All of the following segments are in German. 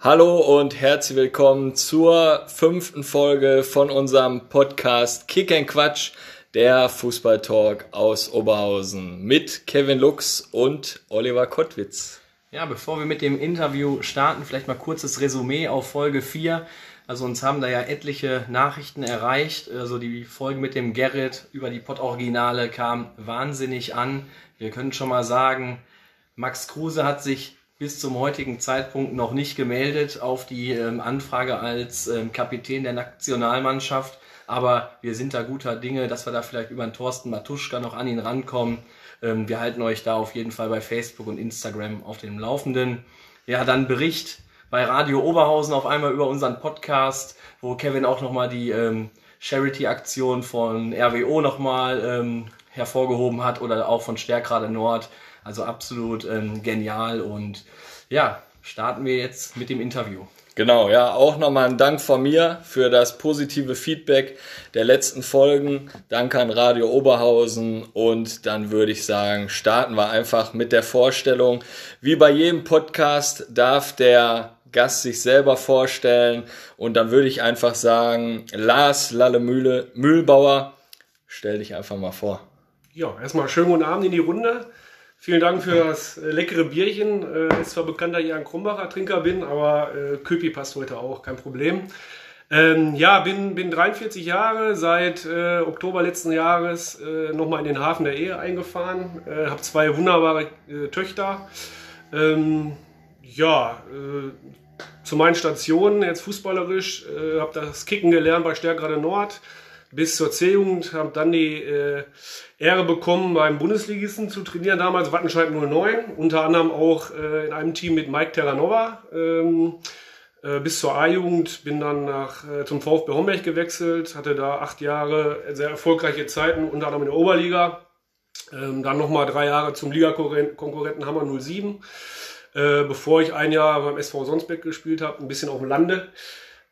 Hallo und herzlich willkommen zur fünften Folge von unserem Podcast Kick and Quatsch, der Fußballtalk aus Oberhausen mit Kevin Lux und Oliver Kottwitz. Ja, bevor wir mit dem Interview starten, vielleicht mal kurzes Resümee auf Folge 4. Also uns haben da ja etliche Nachrichten erreicht. Also die Folge mit dem Gerrit über die Pott-Originale kam wahnsinnig an. Wir können schon mal sagen, Max Kruse hat sich bis zum heutigen Zeitpunkt noch nicht gemeldet auf die ähm, Anfrage als ähm, Kapitän der Nationalmannschaft. Aber wir sind da guter Dinge, dass wir da vielleicht über den Thorsten Matuschka noch an ihn rankommen. Ähm, wir halten euch da auf jeden Fall bei Facebook und Instagram auf dem Laufenden. Ja, dann Bericht bei Radio Oberhausen auf einmal über unseren Podcast, wo Kevin auch nochmal die ähm, Charity-Aktion von RWO nochmal ähm, hervorgehoben hat oder auch von Stärkrade Nord. Also absolut ähm, genial und ja, starten wir jetzt mit dem Interview. Genau, ja, auch nochmal ein Dank von mir für das positive Feedback der letzten Folgen. Danke an Radio Oberhausen und dann würde ich sagen, starten wir einfach mit der Vorstellung. Wie bei jedem Podcast darf der Gast sich selber vorstellen und dann würde ich einfach sagen, Lars Lallemühle Mühlbauer, stell dich einfach mal vor. Ja, erstmal schönen guten Abend in die Runde. Vielen Dank für das äh, leckere Bierchen. Äh, ist zwar bekannt, dass ich ein Krumbacher Trinker bin, aber äh, Köpi passt heute auch, kein Problem. Ähm, ja, bin, bin 43 Jahre, seit äh, Oktober letzten Jahres äh, nochmal in den Hafen der Ehe eingefahren. Äh, habe zwei wunderbare äh, Töchter. Ähm, ja, äh, zu meinen Stationen jetzt fußballerisch, habe das Kicken gelernt bei Stärkrade Nord bis zur C-Jugend, habe dann die äh, Ehre bekommen, beim Bundesligisten zu trainieren, damals Wattenscheid 09, unter anderem auch äh, in einem Team mit Mike Terranova. Ähm, äh, bis zur A-Jugend, bin dann nach, äh, zum VfB Homberg gewechselt, hatte da acht Jahre sehr erfolgreiche Zeiten, unter anderem in der Oberliga. Ähm, dann nochmal drei Jahre zum Ligakonkurrenten Hammer 07, äh, bevor ich ein Jahr beim SV Sonsbeck gespielt habe, ein bisschen auf dem Lande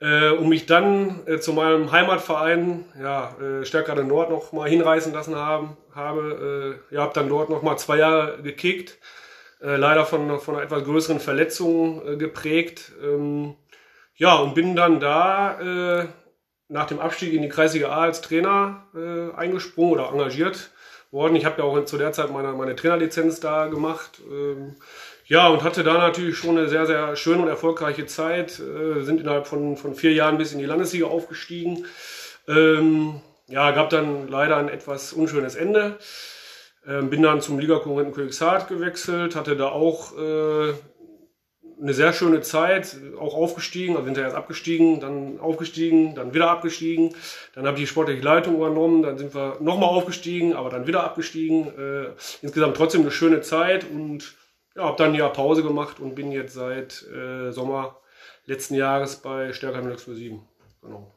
äh, um mich dann äh, zu meinem Heimatverein, ja, äh, Stärkrade Nord noch mal hinreißen lassen haben, habe. Äh, ja, habe dann dort noch mal zwei Jahre gekickt, äh, leider von, von einer etwas größeren Verletzung äh, geprägt. Ähm, ja, und bin dann da äh, nach dem Abstieg in die Kreisliga A als Trainer äh, eingesprungen oder engagiert worden. Ich habe ja auch zu der Zeit meine, meine Trainerlizenz da gemacht. Ähm, ja, und hatte da natürlich schon eine sehr, sehr schöne und erfolgreiche Zeit. Äh, sind innerhalb von, von vier Jahren bis in die Landesliga aufgestiegen. Ähm, ja, gab dann leider ein etwas unschönes Ende. Ähm, bin dann zum Ligakonkurrenten Königshardt gewechselt, hatte da auch äh, eine sehr schöne Zeit, auch aufgestiegen, also hinterher erst abgestiegen, dann aufgestiegen, dann wieder abgestiegen. Dann habe ich die sportliche Leitung übernommen, dann sind wir nochmal aufgestiegen, aber dann wieder abgestiegen. Äh, insgesamt trotzdem eine schöne Zeit und ja, habe dann ein Jahr Pause gemacht und bin jetzt seit äh, Sommer letzten Jahres bei Stärker 07. Genau.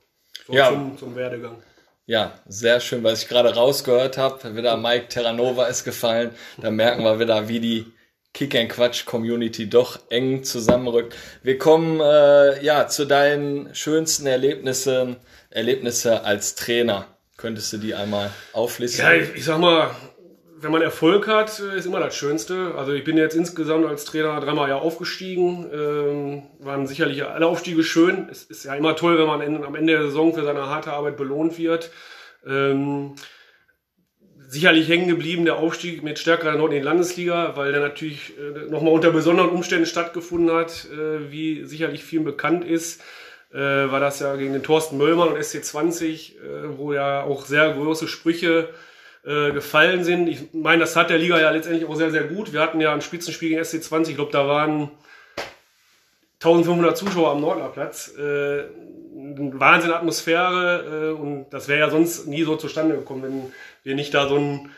So ja. zum, zum Werdegang. Ja, sehr schön, was ich gerade rausgehört habe. Wieder Mike Terranova ist gefallen. Da merken wir wieder, wie die Kick and Quatsch Community doch eng zusammenrückt. Wir kommen äh, ja zu deinen schönsten Erlebnissen, Erlebnisse als Trainer. Könntest du die einmal auflisten? Ja, ich, ich sag mal, wenn man Erfolg hat, ist immer das Schönste. Also ich bin jetzt insgesamt als Trainer dreimal ja aufgestiegen. Ähm, waren sicherlich alle Aufstiege schön. Es ist ja immer toll, wenn man am Ende der Saison für seine harte Arbeit belohnt wird. Ähm, sicherlich hängen geblieben der Aufstieg mit stärkerer Nord in die Landesliga, weil der natürlich äh, nochmal unter besonderen Umständen stattgefunden hat, äh, wie sicherlich vielen bekannt ist. Äh, war das ja gegen den Thorsten Möllmann und SC20, äh, wo ja auch sehr große Sprüche äh, gefallen sind. Ich meine, das hat der Liga ja letztendlich auch sehr, sehr gut. Wir hatten ja ein Spitzenspiel gegen SC20, ich glaube, da waren 1500 Zuschauer am Nordlerplatz. Äh, Wahnsinn Atmosphäre äh, und das wäre ja sonst nie so zustande gekommen, wenn wir nicht da so einen,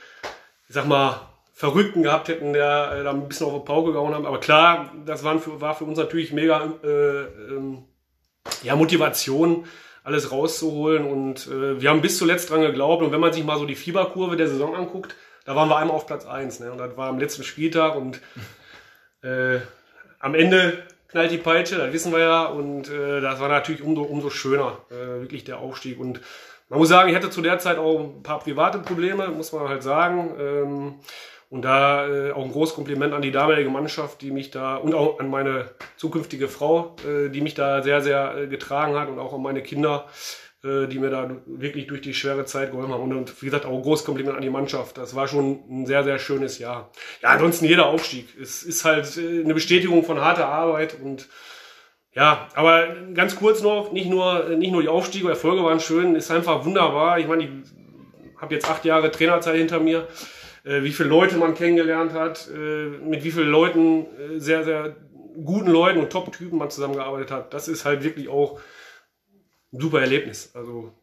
ich sag mal, Verrückten gehabt hätten, der äh, da ein bisschen auf die Pauke gehauen haben. Aber klar, das waren für, war für uns natürlich mega äh, ähm, ja, Motivation, alles rauszuholen. Und äh, wir haben bis zuletzt dran geglaubt. Und wenn man sich mal so die Fieberkurve der Saison anguckt, da waren wir einmal auf Platz 1. Ne? Und das war am letzten Spieltag. Und äh, am Ende knallt die Peitsche, das wissen wir ja. Und äh, das war natürlich umso, umso schöner, äh, wirklich der Aufstieg. Und man muss sagen, ich hatte zu der Zeit auch ein paar private Probleme, muss man halt sagen. Ähm, Und da äh, auch ein großes Kompliment an die damalige Mannschaft, die mich da und auch an meine zukünftige Frau, äh, die mich da sehr, sehr äh, getragen hat und auch an meine Kinder, äh, die mir da wirklich durch die schwere Zeit geholfen haben. Und, und wie gesagt, auch ein großes Kompliment an die Mannschaft. Das war schon ein sehr, sehr schönes Jahr. Ja, ansonsten jeder Aufstieg. Es ist halt äh, eine Bestätigung von harter Arbeit und ja, aber ganz kurz noch, nicht nur, nicht nur die Aufstiege, Erfolge waren schön, ist einfach wunderbar. Ich meine, ich habe jetzt acht Jahre Trainerzeit hinter mir äh, wie viele Leute man kennengelernt hat, äh, mit wie vielen Leuten, äh, sehr, sehr guten Leuten und Top-Typen man zusammengearbeitet hat. Das ist halt wirklich auch ein super Erlebnis. Also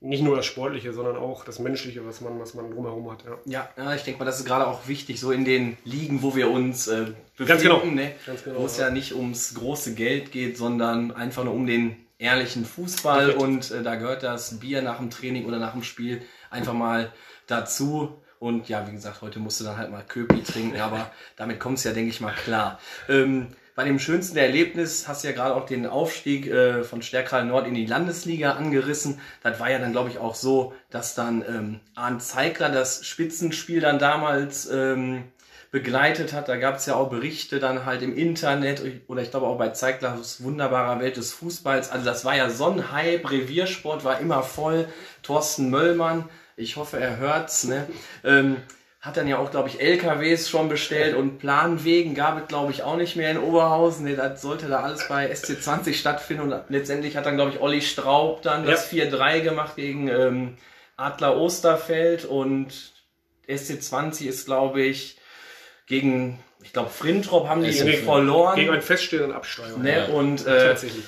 nicht nur das Sportliche, sondern auch das Menschliche, was man, was man drumherum hat. Ja, ja, ich denke mal, das ist gerade auch wichtig, so in den Ligen, wo wir uns äh, befinden, Ganz genau. Ne? Ganz genau, wo es ja nicht ums große Geld geht, sondern einfach nur um den ehrlichen Fußball Perfekt. und äh, da gehört das Bier nach dem Training oder nach dem Spiel einfach mal dazu. Und ja, wie gesagt, heute musst du dann halt mal Köpi trinken, aber damit kommt es ja, denke ich mal, klar. Ähm, bei dem schönsten Erlebnis hast du ja gerade auch den Aufstieg äh, von Stärkrall Nord in die Landesliga angerissen. Das war ja dann, glaube ich, auch so, dass dann ähm, Arndt Zeigler das Spitzenspiel dann damals ähm, begleitet hat. Da gab es ja auch Berichte dann halt im Internet oder ich glaube auch bei Zeiglers wunderbarer Welt des Fußballs. Also das war ja so ein Hype, Reviersport war immer voll. Thorsten Möllmann ich hoffe, er hört's. Ne? Ähm, hat dann ja auch, glaube ich, LKWs schon bestellt und Planwegen gab es, glaube ich, auch nicht mehr in Oberhausen. Nee, das sollte da alles bei SC20 stattfinden und letztendlich hat dann, glaube ich, Olli Straub dann ja. das 4-3 gemacht gegen ähm, Adler Osterfeld und SC20 ist, glaube ich, gegen, ich glaube, Frintrop haben die verloren. Gegen einen feststehenden Absteiger. Ne? Ja. Und, äh, Tatsächlich.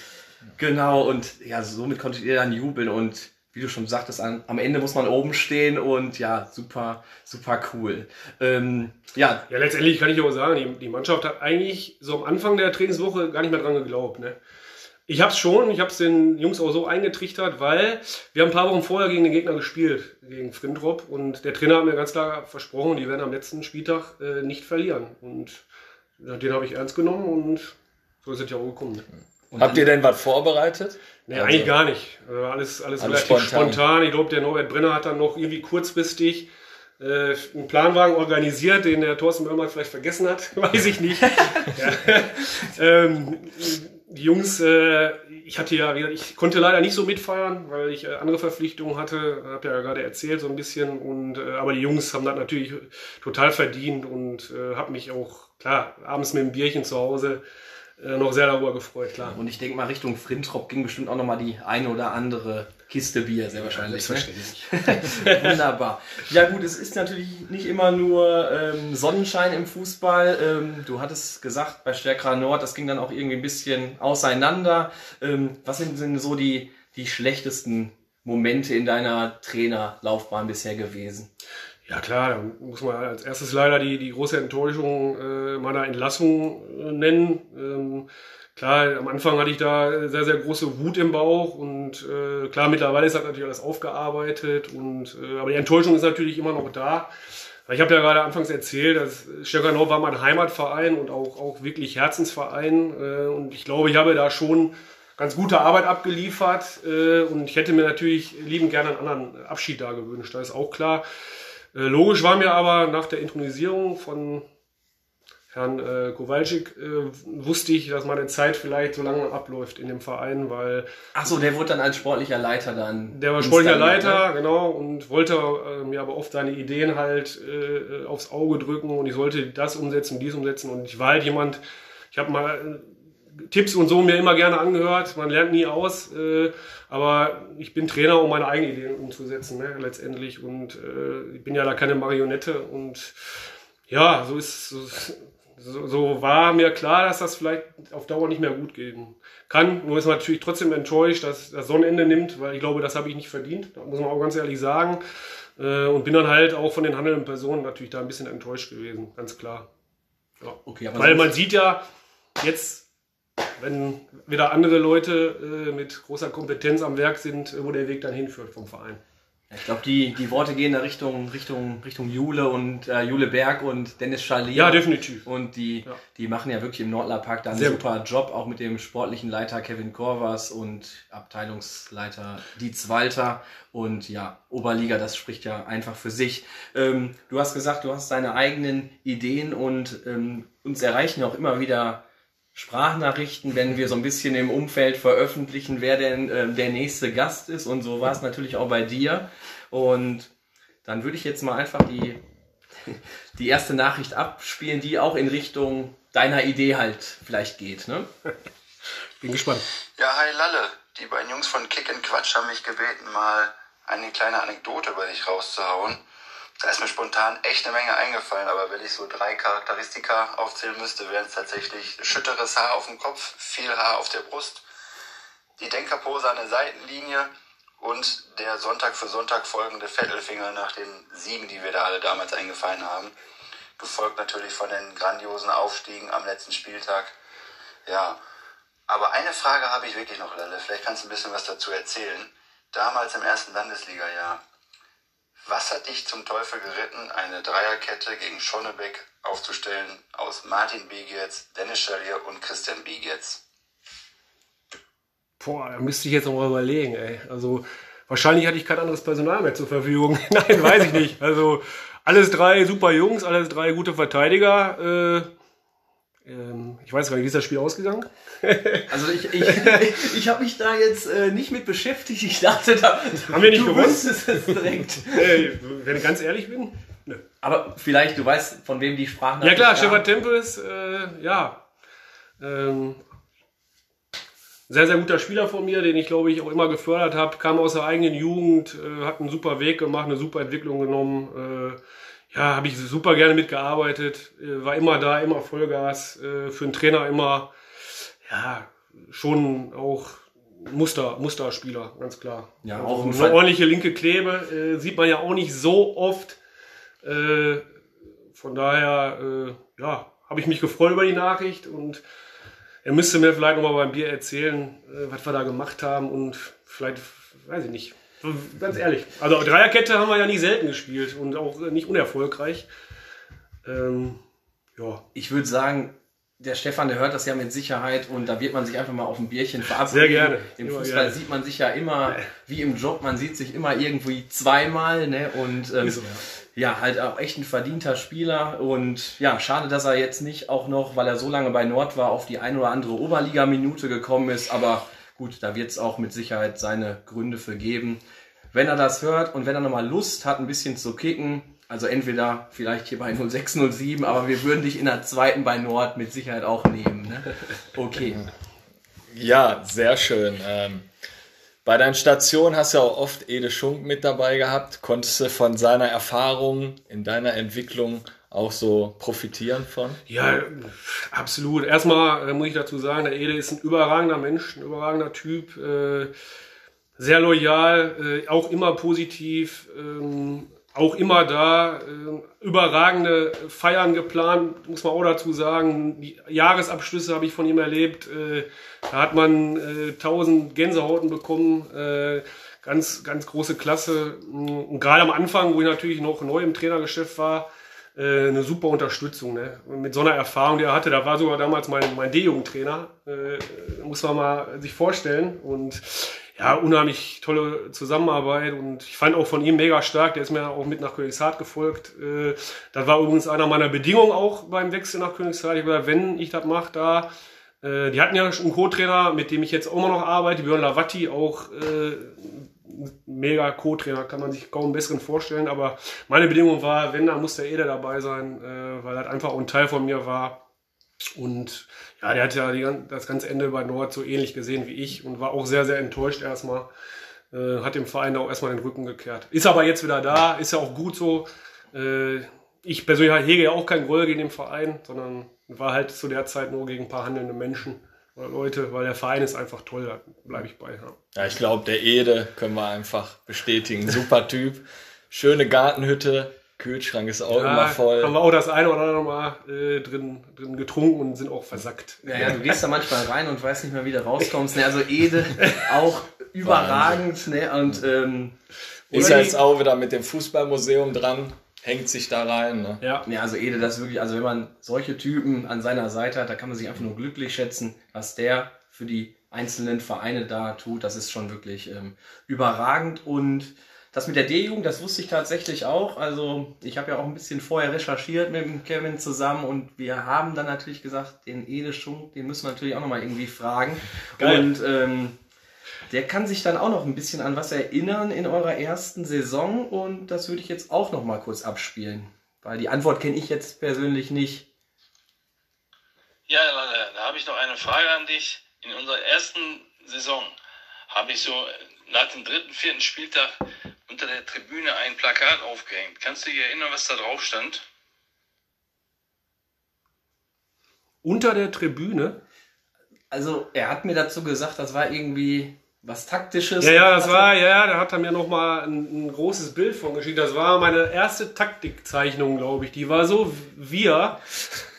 Genau, und ja, somit konntet ihr dann jubeln und wie du schon sagtest, an, am Ende muss man oben stehen und ja, super, super cool. Ähm, ja. ja, letztendlich kann ich auch sagen, die, die, Mannschaft hat eigentlich so am Anfang der Trainingswoche gar nicht mehr dran geglaubt. Ne? Ich habe es schon, ich habe es den Jungs auch so eingetrichtert, weil wir haben ein paar Wochen vorher gegen den Gegner gespielt, gegen Frintrop und der Trainer hat mir ganz klar versprochen, die werden am letzten Spieltag äh, nicht verlieren und den habe ich ernst genommen und so ist es ja auch gekommen. Ne? Habt ihr denn was vorbereitet? Nee, also, eigentlich gar nicht. Also alles, alles, alles relativ spontan. spontan. Ich glaube, der Norbert Brenner hat dann noch irgendwie kurzfristig äh, einen Planwagen organisiert, den der Thorsten Möllmann vielleicht vergessen hat. Weiß ich nicht. ähm, die Jungs, äh, ich hatte ja, ich konnte leider nicht so mitfeiern, weil ich äh, andere Verpflichtungen hatte, habe ja gerade erzählt so ein bisschen. Und äh, aber die Jungs haben das natürlich total verdient und äh, habe mich auch klar abends mit dem Bierchen zu Hause noch sehr darüber gefreut, klar. Und ich denke mal, Richtung Frintrop ging bestimmt auch nochmal die eine oder andere Kiste Bier, sehr wahrscheinlich. Ja, ne? Wunderbar. Ja gut, es ist natürlich nicht immer nur ähm, Sonnenschein im Fußball. Ähm, du hattest gesagt, bei Stärkerer Nord, das ging dann auch irgendwie ein bisschen auseinander. Ähm, was sind denn so die, die schlechtesten Momente in deiner Trainerlaufbahn bisher gewesen? Ja klar, da muss man als erstes leider die, die große Enttäuschung äh, meiner Entlassung äh, nennen. Ähm, klar, am Anfang hatte ich da sehr, sehr große Wut im Bauch und äh, klar, mittlerweile ist das natürlich alles aufgearbeitet und äh, aber die Enttäuschung ist natürlich immer noch da. Ich habe ja gerade anfangs erzählt, dass Stärkanau war mein Heimatverein und auch, auch wirklich Herzensverein. Äh, und ich glaube, ich habe da schon ganz gute Arbeit abgeliefert. Äh, und ich hätte mir natürlich lieben gerne einen anderen Abschied da gewünscht. Da ist auch klar. Äh, logisch war mir aber nach der Intronisierung von Herrn äh, Kowalczyk äh, wusste ich, dass meine Zeit vielleicht so lange abläuft in dem Verein, weil. Ach so, der wurde dann als sportlicher Leiter dann. Der war sportlicher Leiter, ne? genau, und wollte äh, mir aber oft seine Ideen halt äh, aufs Auge drücken und ich sollte das umsetzen, dies umsetzen und ich war halt jemand, ich habe mal Tipps und so mir immer gerne angehört. Man lernt nie aus. Äh, aber ich bin Trainer, um meine eigenen Ideen umzusetzen, ne, letztendlich. Und äh, ich bin ja da keine Marionette. Und ja, so ist so, so war mir klar, dass das vielleicht auf Dauer nicht mehr gut gehen kann. Nur ist man natürlich trotzdem enttäuscht, dass das Sonnenende nimmt, weil ich glaube, das habe ich nicht verdient. Da muss man auch ganz ehrlich sagen. Äh, und bin dann halt auch von den handelnden Personen natürlich da ein bisschen enttäuscht gewesen, ganz klar. Ja. Okay, weil man sieht ja jetzt wenn wieder andere Leute äh, mit großer Kompetenz am Werk sind, wo der Weg dann hinführt vom Verein. Ich glaube, die, die Worte gehen da Richtung, Richtung, Richtung Jule und äh, Jule Berg und Dennis Schalier. Ja, definitiv. Und die, Ja. die machen ja wirklich im Nordlerpark da einen Sehr super Job, auch mit dem sportlichen Leiter Kevin Korvas und Abteilungsleiter Dietz Walter. Und ja, Oberliga, das spricht ja einfach für sich. Ähm, du hast gesagt, du hast deine eigenen Ideen und ähm, uns erreichen auch immer wieder Sprachnachrichten, wenn wir so ein bisschen im Umfeld veröffentlichen, wer denn ähm, der nächste Gast ist. Und so war es natürlich auch bei dir. Und dann würde ich jetzt mal einfach die, die erste Nachricht abspielen, die auch in Richtung deiner Idee halt vielleicht geht. Ne? Bin gespannt. Ja, hi Lalle. Die beiden Jungs von Kick and Quatsch haben mich gebeten, mal eine kleine Anekdote über dich rauszuhauen. Da ist mir spontan echt eine Menge eingefallen, aber wenn ich so drei Charakteristika aufzählen müsste, wären es tatsächlich schütteres Haar auf dem Kopf, viel Haar auf der Brust, die Denkerpose an der Seitenlinie und der Sonntag für Sonntag folgende Vettelfinger nach den Siegen, die wir da alle damals eingefahren haben. Gefolgt natürlich von den grandiosen Aufstiegen am letzten Spieltag. Ja, aber eine Frage habe ich wirklich noch, Lalle. Vielleicht kannst du ein bisschen was dazu erzählen. Damals im ersten Landesliga-Jahr. Was hat dich zum Teufel geritten, eine Dreierkette gegen Schonnebeck aufzustellen aus Martin Bigetz, Dennis Schalier und Christian Bigetz? Boah, da müsste ich jetzt noch mal überlegen, ey. Also, wahrscheinlich hatte ich kein anderes Personal mehr zur Verfügung. Nein, weiß ich nicht. Also, alles drei super Jungs, alles drei gute Verteidiger. Äh, ich weiß gar nicht, wie ist das Spiel ausgegangen? Also ich, ich, ich habe mich da jetzt äh, nicht mit beschäftigt. Ich dachte, da Haben wir nicht du gewonnen? wüsstest es direkt. Äh, wenn ich ganz ehrlich bin? Nö. Aber vielleicht, du weißt, von wem die Sprachen Ja klar, Stefan Tempels, äh, ja. Ähm, sehr, sehr guter Spieler von mir, den ich glaube ich auch immer gefördert habe, kam aus der eigenen Jugend, äh, hat einen super Weg gemacht, eine super Entwicklung genommen. Äh, ja, habe ich super gerne mitgearbeitet, äh, war immer da, immer Vollgas, äh, für einen Trainer immer, ja, schon auch Muster, Musterspieler, ganz klar. Ja, also auch im eine ordentliche linke Klebe äh, sieht man ja auch nicht so oft. Von daher, ja, habe ich mich gefreut über die Nachricht und er müsste mir vielleicht nochmal beim Bier erzählen, äh, was wir da gemacht haben und vielleicht, weiß ich nicht. Ganz ehrlich. Also Dreierkette haben wir ja nicht selten gespielt und auch nicht unerfolgreich. Ähm, ja, Ich würde sagen, der Stefan, der hört das ja mit Sicherheit und da wird man sich einfach mal auf ein Bierchen verabreden. Sehr gerne. Im Immer Fußball gerne. sieht man sich ja immer, wie im Job, man sieht sich immer irgendwie zweimal, ne? Und ähm, so, ja, halt auch echt ein verdienter Spieler und ja, schade, dass er jetzt nicht auch noch, weil er so lange bei Nord war, auf die ein oder andere Oberliga-Minute gekommen ist, aber gut, da wird es auch mit Sicherheit seine Gründe für geben. Wenn er das hört und wenn er nochmal Lust hat, ein bisschen zu kicken, also entweder vielleicht hier bei 0607, aber wir würden dich in der zweiten bei Nord mit Sicherheit auch nehmen. Ne? Okay. Ja, sehr schön. Ähm, bei deinen Stationen hast du ja auch oft Ede Schunk mit dabei gehabt. Konntest du von seiner Erfahrung in deiner Entwicklung auch so profitieren von? Ja, absolut. Erstmal äh, muss ich dazu sagen, der Ede ist ein überragender Mensch, ein überragender Typ, äh, sehr loyal, äh, auch immer positiv, ähm, auch immer da, überragende Feiern geplant, muss man auch dazu sagen. Die Jahresabschlüsse habe ich von ihm erlebt. Da hat man tausend Gänsehauten bekommen. Ganz, ganz große Klasse. Und gerade am Anfang, wo ich natürlich noch neu im Trainergeschäft war, äh, eine super Unterstützung. Ne? Mit so einer Erfahrung, die er hatte, da war sogar damals mein, mein D-Jugendtrainer, äh, muss man mal sich vorstellen. Und ja, unheimlich tolle Zusammenarbeit und ich fand auch von ihm mega stark, der ist mir auch mit nach Königshardt gefolgt. Äh, das war übrigens einer meiner Bedingungen auch beim Wechsel nach Königshardt. Ich gesagt, wenn ich das mache, da, äh, die hatten ja schon einen Co-Trainer, mit dem ich jetzt auch immer noch arbeite, Björn Lavatti, auch mega Co-Trainer, kann man sich kaum einen besseren vorstellen. Aber meine Bedingung war, wenn, dann muss der Eder dabei sein, äh, weil das einfach auch ein Teil von mir war. Und ja, der hat ja die, das ganze Ende bei Nord so ähnlich gesehen wie ich und war auch sehr, sehr enttäuscht erstmal. Äh, hat dem Verein auch erstmal den Rücken gekehrt. Ist aber jetzt wieder da, ist ja auch gut so. Äh, ich persönlich hege ja auch keinen Groll gegen den Verein, sondern war halt zu der Zeit nur gegen ein paar handelnde Menschen Leute, weil der Verein ist einfach toll, da bleibe ich bei. Ja. Ja, ich glaube, der Ede können wir einfach bestätigen. Super Typ. Schöne Gartenhütte. Kühlschrank ist auch immer voll. Haben wir auch das eine oder andere Mal äh, drin, drin getrunken und sind auch versackt. Ja, ja, du gehst da manchmal rein und weißt nicht mehr, wie du rauskommst. Ne? Also Ede auch überragend. Ne? Und ähm, Ist ja jetzt auch wieder mit dem Fußballmuseum dran, hängt sich da rein. Ne? Ja. ja, also Ede, das wirklich, also wenn man solche Typen an seiner Seite hat, da kann man sich einfach nur glücklich schätzen, was der für die einzelnen Vereine da tut. Das ist schon wirklich ähm, überragend und das mit der D-Jugend, das wusste ich tatsächlich auch. Also ich habe ja auch ein bisschen vorher recherchiert mit dem Kevin zusammen und wir haben dann natürlich gesagt, den Ede Schunk, den müssen wir natürlich auch nochmal irgendwie fragen. Geil. Und ähm, der kann sich dann auch noch ein bisschen an was erinnern in eurer ersten Saison und das würde ich jetzt auch noch mal kurz abspielen, weil die Antwort kenne ich jetzt persönlich nicht. Ja, da habe ich noch eine Frage an dich. In unserer ersten Saison habe ich so nach dem dritten, vierten Spieltag unter der Tribüne ein Plakat aufgehängt. Kannst du dich erinnern, was da drauf stand? Unter der Tribüne? Also, er hat mir dazu gesagt, das war irgendwie was Taktisches. Ja, ja, das war, ja, da hat er mir nochmal ein, ein großes Bild von geschickt. Das war meine erste Taktikzeichnung, glaube ich. Die war so wir,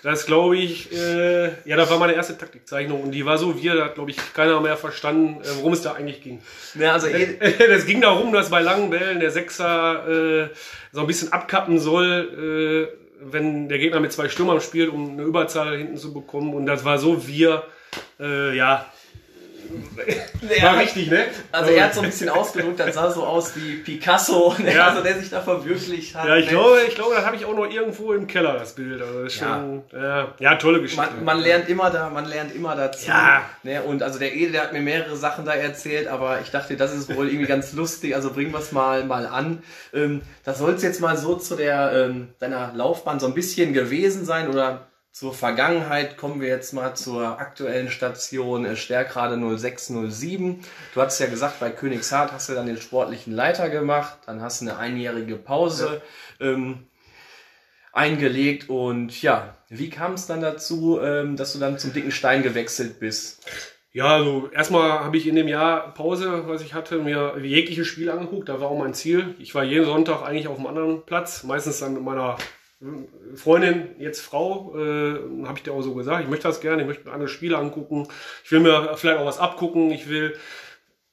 das glaube ich, äh, ja, das war meine erste Taktikzeichnung und die war so wir, da hat, glaube ich, keiner mehr verstanden, äh, worum es da eigentlich ging. Ja, also eh das ging darum, dass bei langen Bällen der Sechser äh, so ein bisschen abkappen soll, äh, wenn der Gegner mit zwei Stürmern spielt, um eine Überzahl hinten zu bekommen. Und das war so wir, äh, ja, war richtig, ne? Also er hat so ein bisschen ausgedrückt, das sah so aus wie Picasso, ne? ja. also der sich da verwirklicht hat. Ja, ich ne? glaube, ich glaube, das habe ich auch noch irgendwo im Keller, das Bild. Also das schon, ja. ja. Ja, tolle Geschichte. Man, man, lernt immer da, man lernt immer dazu. Ja. Ne? Und also der Ede, der hat mir mehrere Sachen da erzählt, aber ich dachte, das ist wohl irgendwie ganz lustig, also bringen wir es mal, mal an. Ähm, das soll es jetzt mal so zu der ähm, deiner Laufbahn so ein bisschen gewesen sein oder zur Vergangenheit kommen wir jetzt mal zur aktuellen Station äh, Stärkrade 0607. Du hattest ja gesagt, bei Königshardt hast du dann den sportlichen Leiter gemacht, dann hast du eine einjährige Pause ähm, eingelegt und ja, wie kam es dann dazu, ähm, dass du dann zum dicken Stein gewechselt bist? Ja, also erstmal habe ich in dem Jahr Pause, was ich hatte, mir jegliche Spiele angeguckt. Da war auch mein Ziel. Ich war jeden Sonntag eigentlich auf einem anderen Platz, meistens dann mit meiner Freundin, jetzt Frau, äh, habe ich dir auch so gesagt, ich möchte das gerne, ich möchte mir andere Spiele angucken, ich will mir vielleicht auch was abgucken, ich will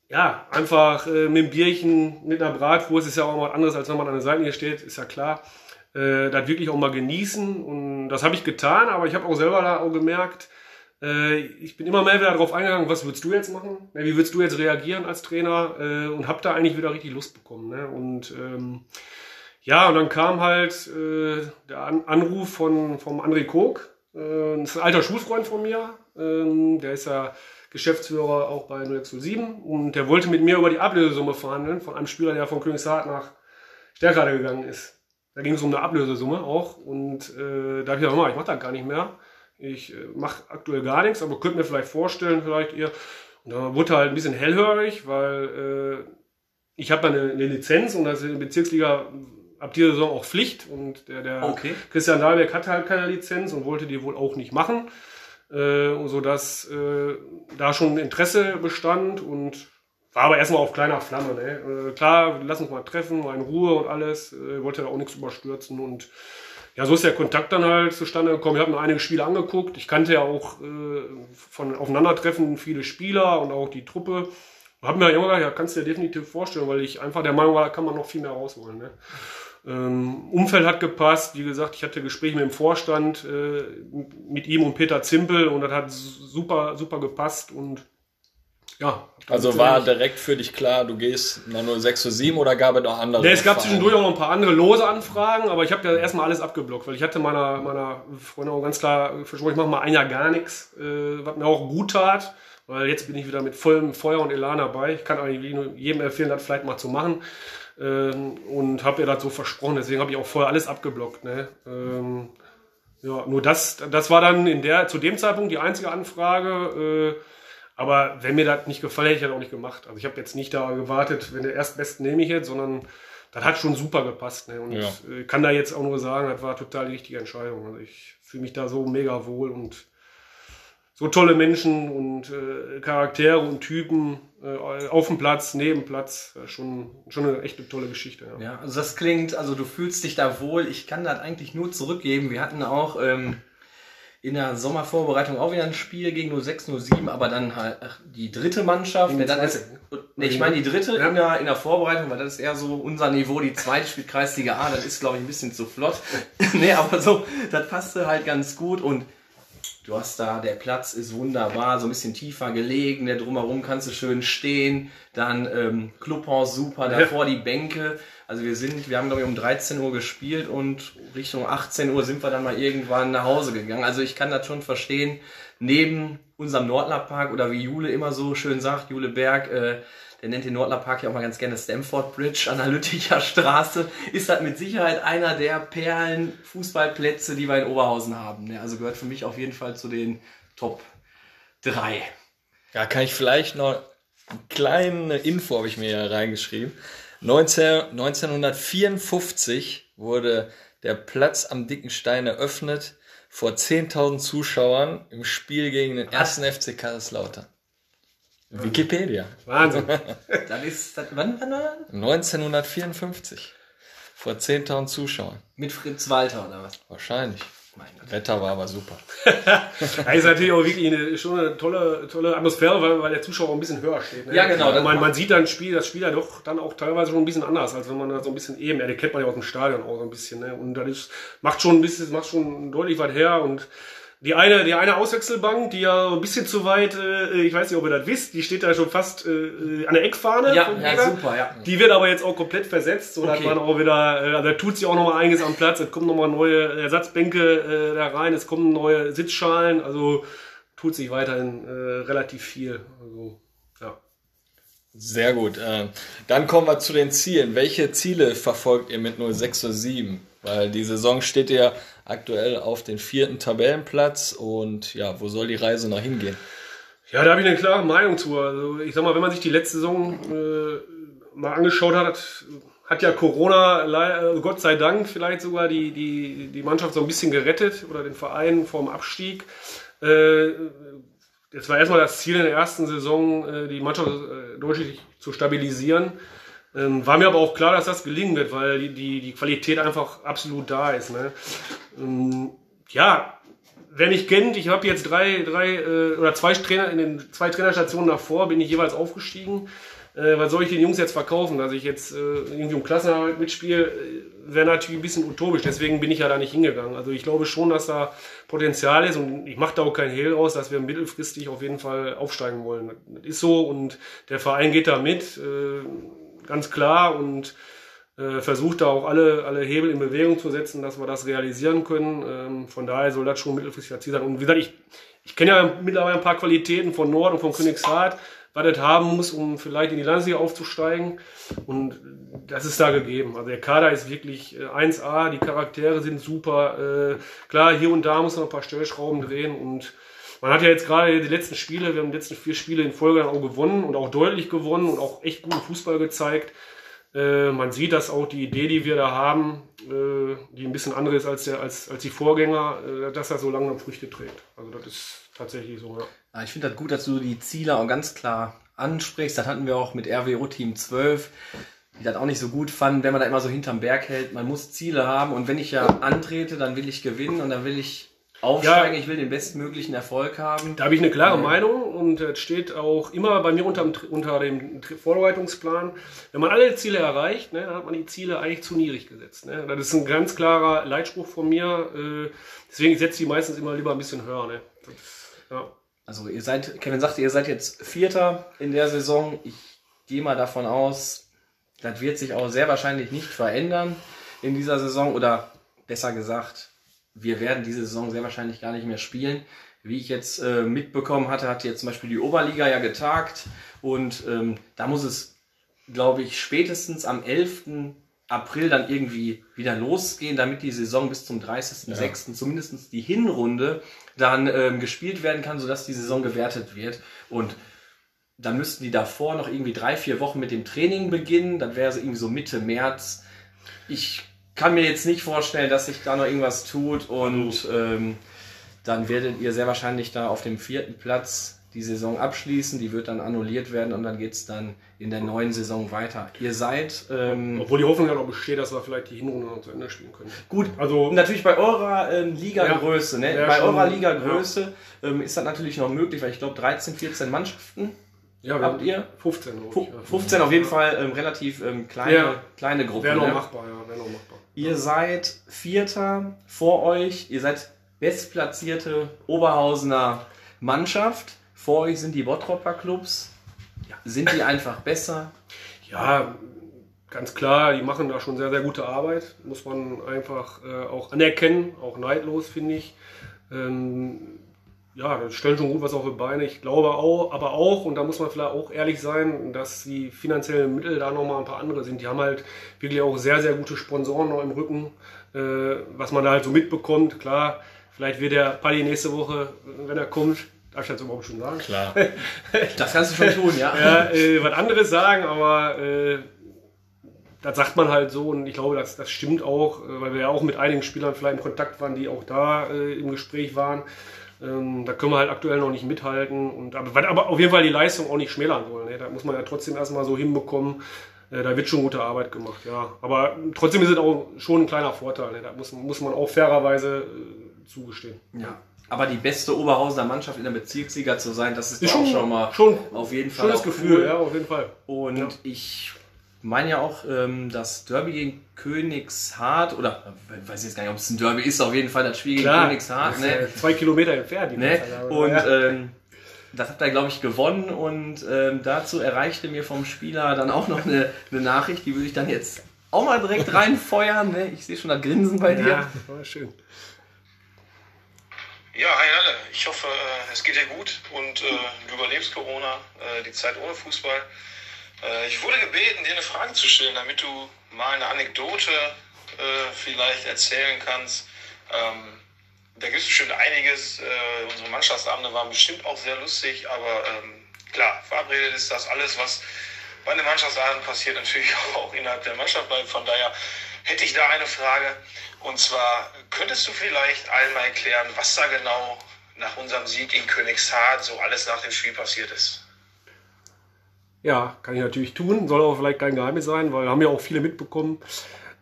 ja einfach äh, mit einem Bierchen, mit einer Bratwurst, ist ja auch mal was anderes, als wenn man an der Seite steht, ist ja klar, äh, das wirklich auch mal genießen. Und das habe ich getan, aber ich habe auch selber da auch gemerkt, äh, ich bin immer mehr wieder darauf eingegangen, was würdest du jetzt machen, wie würdest du jetzt reagieren als Trainer? Äh, und habe da eigentlich wieder richtig Lust bekommen ne? und ähm, ja, und dann kam halt äh, der An Anruf von, vom André Kog. Äh, das ist ein alter Schulfreund von mir. Ähm, der ist ja Geschäftsführer auch bei 0607 und der wollte mit mir über die Ablösesumme verhandeln von einem Spieler, der von Königshardt nach Stärkrade gegangen ist. Da ging es um eine Ablösesumme auch und äh, da habe ich gesagt, ich mache das gar nicht mehr. Ich äh, mache aktuell gar nichts, aber könnt mir vielleicht vorstellen, vielleicht ihr. Und da wurde halt ein bisschen hellhörig, weil äh, ich habe eine, eine Lizenz und ist in der Bezirksliga ab dieser Saison auch Pflicht und der, der okay. Christian Dahlberg hatte halt keine Lizenz und wollte die wohl auch nicht machen, äh, sodass äh, da schon Interesse bestand und war aber erstmal auf kleiner Flamme. Ne? Äh, klar, lass uns mal treffen, mal in Ruhe und alles, äh, wollte da auch nichts überstürzen und ja, so ist der Kontakt dann halt zustande gekommen. Ich habe mir einige Spiele angeguckt. Ich kannte ja auch äh, von Aufeinandertreffen viele Spieler und auch die Truppe. Hab mir immer gedacht, ja, kannst du dir definitiv vorstellen, weil ich einfach der Meinung war, da kann man noch viel mehr rausholen. Ne? Ähm, Umfeld hat gepasst, wie gesagt, ich hatte Gespräche mit dem Vorstand, äh, mit ihm und Peter Zimpel und das hat super, super gepasst und ja. Also war direkt für dich klar, du gehst nach 0607 oder gab es noch andere? Nee, es gab zwischendurch auch noch ein paar andere lose Anfragen, aber ich habe ja erstmal alles abgeblockt, weil ich hatte meiner, meiner Freundin auch ganz klar versprochen, ich mache mal ein Jahr gar nichts, äh, was mir auch gut tat, weil jetzt bin ich wieder mit vollem Feuer und Elan dabei. Ich kann eigentlich jedem empfehlen, das vielleicht mal zu machen. Ähm, und habe ihr das so versprochen, deswegen habe ich auch vorher alles abgeblockt. Ne? Ähm, ja, nur das, das war dann in der, zu dem Zeitpunkt die einzige Anfrage. Äh, aber wenn mir das nicht gefallen, hätte ich das auch nicht gemacht. Also ich habe jetzt nicht da gewartet, wenn der Erstbesten nehme ich jetzt, sondern das hat schon super gepasst. Ne? Und ja. ich äh, kann da jetzt auch nur sagen, das war total die richtige Entscheidung. Also ich fühle mich da so mega wohl und so tolle Menschen und äh, Charaktere und Typen äh, auf dem Platz, neben Platz. Äh, schon, schon eine echte tolle Geschichte. Ja. ja, also das klingt, also du fühlst dich da wohl. Ich kann das eigentlich nur zurückgeben. Wir hatten auch ähm, in der Sommervorbereitung auch wieder ein Spiel gegen 06, 07, aber dann halt ach, die dritte Mannschaft. In dann ist, Nee, ich meine die dritte in, der, in der Vorbereitung, weil das ist eher so unser Niveau. Die zweite spielt Kreisliga A, das ist, glaube ich, ein bisschen zu flott. nee, aber so, das passte halt ganz gut und du hast da, der Platz ist wunderbar, so ein bisschen tiefer gelegen, der drumherum kannst du schön stehen. Dann ähm, Clubhaus super, davor die Bänke. Also wir sind, wir haben glaube ich um 13 Uhr gespielt und Richtung 18 Uhr sind wir dann mal irgendwann nach Hause gegangen. Also ich kann das schon verstehen. Neben unserem Nordlerpark oder wie Jule immer so schön sagt, Jule Berg, äh, der nennt den Nordlerpark ja auch mal ganz gerne Stamford Bridge an der Lütticher Straße, ist halt mit Sicherheit einer der Perlen Fußballplätze, die wir in Oberhausen haben. Ja, also gehört für mich auf jeden Fall zu den Top 3. Ja, kann ich vielleicht noch eine kleine Info habe ich mir hier reingeschrieben. 19, 1954 wurde der Platz am Dicken Stein eröffnet vor 10.000 Zuschauern im Spiel gegen den ersten FC Kaiserslautern. Wikipedia. Wahnsinn. Das ist, das, wann, wann, wann? 1954. Vor 10.000 Zuschauern. Mit Fritz Walter oder was? Wahrscheinlich. Mein Gott. Wetter war aber super. Ja, ist natürlich auch wirklich eine, schon eine tolle, tolle Atmosphäre, weil, weil der Zuschauer auch ein bisschen höher steht. Ne? Ja, genau, das Man, macht- man sieht dann Spiel, das Spiel ja doch dann auch teilweise schon ein bisschen anders, als wenn man da so ein bisschen eben, ja, den kennt man ja aus dem Stadion auch so ein bisschen. Ne? Und das ist, macht schon ein bisschen, macht schon deutlich weit her und die eine, die eine Auswechselbank, die ja ein bisschen zu weit, äh, ich weiß nicht, ob ihr das wisst, die steht da schon fast äh, an der Eckfahne. Ja, ja, super, ja. Die wird aber jetzt auch komplett versetzt, so dass Okay. man auch wieder, äh, also da tut sich auch nochmal einiges am Platz, es kommen nochmal neue Ersatzbänke äh, da rein, es kommen neue Sitzschalen, also tut sich weiterhin äh, relativ viel. Also. Sehr gut. Ähm, Dann kommen wir zu den Zielen. Welche Ziele verfolgt ihr mit 0607? Weil die Saison steht ja aktuell auf den vierten Tabellenplatz und ja, wo soll die Reise noch hingehen? Ja, da habe ich eine klare Meinung zu. Also ich sag mal, wenn man sich die letzte Saison äh, mal angeschaut hat, hat ja Corona, äh, Gott sei Dank, vielleicht sogar die, die, die Mannschaft so ein bisschen gerettet oder den Verein vorm Abstieg. Äh, Jetzt war erstmal das Ziel in der ersten Saison, äh, die Mannschaft äh, deutlich zu stabilisieren. Ähm, War mir aber auch klar, dass das gelingen wird, weil die, die, die Qualität einfach absolut da ist. Ne? Ähm, Ja, wer mich kennt, ich habe jetzt drei, drei äh, oder zwei Trainer in den zwei Trainerstationen davor bin ich jeweils aufgestiegen. Äh, was soll ich den Jungs jetzt verkaufen, dass ich jetzt äh, irgendwie um Klassenarbeit mitspiele, äh, wäre natürlich ein bisschen utopisch. Deswegen bin ich ja da nicht hingegangen. Also ich glaube schon, dass da Potenzial ist und ich mache da auch keinen Hehl raus, dass wir mittelfristig auf jeden Fall aufsteigen wollen. Das ist so und der Verein geht da mit, äh, ganz klar und äh, versucht da auch alle, alle Hebel in Bewegung zu setzen, dass wir das realisieren können. Ähm, von daher soll das schon mittelfristig das Ziel sein. Und wie gesagt, ich, ich kenne ja mittlerweile ein paar Qualitäten von Nord und von Königshardt, das haben muss, um vielleicht in die Landesliga aufzusteigen. Und das ist da gegeben. Also der Kader ist wirklich äh, 1A, die Charaktere sind super. Äh, klar, hier und da muss man ein paar Stellschrauben drehen und man hat ja jetzt gerade die letzten Spiele, wir haben die letzten vier Spiele in Folge auch gewonnen und auch deutlich gewonnen und auch echt guten Fußball gezeigt. Äh, man sieht, dass auch die Idee, die wir da haben, äh, die ein bisschen andere ist als, der, als, als die Vorgänger, äh, dass das so langsam Früchte trägt. Also das ist tatsächlich so, ja. Ja, ich finde das gut, dass du die Ziele auch ganz klar ansprichst. Das hatten wir auch mit RWO Team 12, die das auch nicht so gut fanden, wenn man da immer so hinterm Berg hält. Man muss Ziele haben und wenn ich ja antrete, dann will ich gewinnen und dann will ich aufsteigen. Ja. Ich will den bestmöglichen Erfolg haben. Da habe ich eine klare Meinung und es steht auch immer bei mir unter dem, unter dem Vorbereitungsplan. Wenn man alle Ziele erreicht, ne, dann hat man die Ziele eigentlich zu niedrig gesetzt. Ne. Das ist ein ganz klarer Leitspruch von mir. Äh, deswegen setze ich die meistens immer lieber ein bisschen höher. Ne. Das, ja. Also ihr seid, Kevin sagte, ihr seid jetzt Vierter in der Saison. Ich gehe mal davon aus, das wird sich auch sehr wahrscheinlich nicht verändern in dieser Saison oder besser gesagt, wir werden diese Saison sehr wahrscheinlich gar nicht mehr spielen. Wie ich jetzt äh, mitbekommen hatte, hat jetzt zum Beispiel die Oberliga ja getagt und ähm, da muss es, glaube ich, spätestens am 11. April dann irgendwie wieder losgehen, damit die Saison bis zum 30.06. zumindest die Hinrunde dann ähm, gespielt werden kann, sodass die Saison gewertet wird. Und dann müssten die davor noch irgendwie drei, vier Wochen mit dem Training beginnen. Dann wäre es irgendwie so Mitte März. Ich kann mir jetzt nicht vorstellen, dass sich da noch irgendwas tut und ähm, dann werdet ihr sehr wahrscheinlich da auf dem vierten Platz die Saison abschließen. Die wird dann annulliert werden und dann geht es dann in der neuen Saison weiter. Ihr seid ähm, Obwohl die Hoffnung ja noch besteht, dass wir vielleicht die Hinrunde noch zu Ende spielen können. Gut, Also- natürlich bei eurer ähm, Ligagröße, ne? Ja, bei schon, eurer Ligagröße ähm, ist das natürlich noch möglich, weil ich glaube 13, 14 Mannschaften Ja, Habt ihr? 15. glaub Fu- ich, ja. 15 auf jeden Fall ähm, relativ ähm, kleine, Ja. kleine Gruppe. Wäre noch ne? machbar, ja, wäre noch machbar. Ihr seid Vierter vor euch. Ihr seid bestplatzierte Oberhausener Mannschaft. Vor euch sind die Bottropper Clubs. Sind die einfach besser? Ja, ganz klar, die machen da schon sehr, sehr gute Arbeit. Muss man einfach äh, auch anerkennen, auch neidlos, finde ich. Ähm, ja, das stellen schon gut was auf die Beine. Ich glaube auch, aber auch, und da muss man vielleicht auch ehrlich sein, dass die finanziellen Mittel da nochmal ein paar andere sind. Die haben halt wirklich auch sehr, sehr gute Sponsoren noch im Rücken, äh, was man da halt so mitbekommt. Klar, vielleicht wird der Paddy nächste Woche, wenn er kommt, darf ich das überhaupt schon sagen? Klar. Das kannst du schon tun, ja. ja, äh, was anderes sagen, aber äh, das sagt man halt so und ich glaube, das, das stimmt auch, äh, weil wir ja auch mit einigen Spielern vielleicht in Kontakt waren, die auch da äh, im Gespräch waren. Ähm, da können wir halt aktuell noch nicht mithalten und aber, aber auf jeden Fall die Leistung auch nicht schmälern wollen. Ne? Da muss man ja trotzdem erstmal so hinbekommen. Äh, da wird schon gute Arbeit gemacht, ja. Aber trotzdem ist es auch schon ein kleiner Vorteil. Ne? Da muss, muss man auch fairerweise äh, zugestehen. ja. Aber die beste Oberhausener Mannschaft in der Bezirksliga zu sein, das ist, Ist schon, schon mal schon auf jeden Fall schönes Gefühl, cool. ja, auf jeden Fall. Und Ja. ich meine ja auch, ähm, das Derby gegen Königshardt, oder äh, weiß jetzt gar nicht, ob es ein Derby ist, auf jeden Fall das Spiel gegen Königshardt. Ne? zwei Kilometer entfernt. Ne? Und ja. ähm, das habt ihr, glaube ich, gewonnen. Und ähm, dazu erreichte mir vom Spieler dann auch noch eine, eine Nachricht, die würde ich dann jetzt auch mal direkt reinfeuern. Ne? Ich sehe schon das Grinsen bei dir. Ja, war schön. Ja, hi alle. Ich hoffe, äh, es geht dir gut und äh, du überlebst Corona, äh, die Zeit ohne Fußball. Äh, ich wurde gebeten, dir eine Frage zu stellen, damit du mal eine Anekdote äh, vielleicht erzählen kannst. Ähm, da gibt es bestimmt einiges. Äh, unsere Mannschaftsabende waren bestimmt auch sehr lustig, aber ähm, klar, verabredet ist das alles, was bei den Mannschaftsabenden passiert, natürlich auch innerhalb der Mannschaft bleibt. Von daher hätte ich da eine Frage. Und zwar, könntest du vielleicht einmal erklären, was da genau nach unserem Sieg in Königshardt so alles nach dem Spiel passiert ist? Ja, kann ich natürlich tun. Soll auch vielleicht kein Geheimnis sein, weil haben ja auch viele mitbekommen.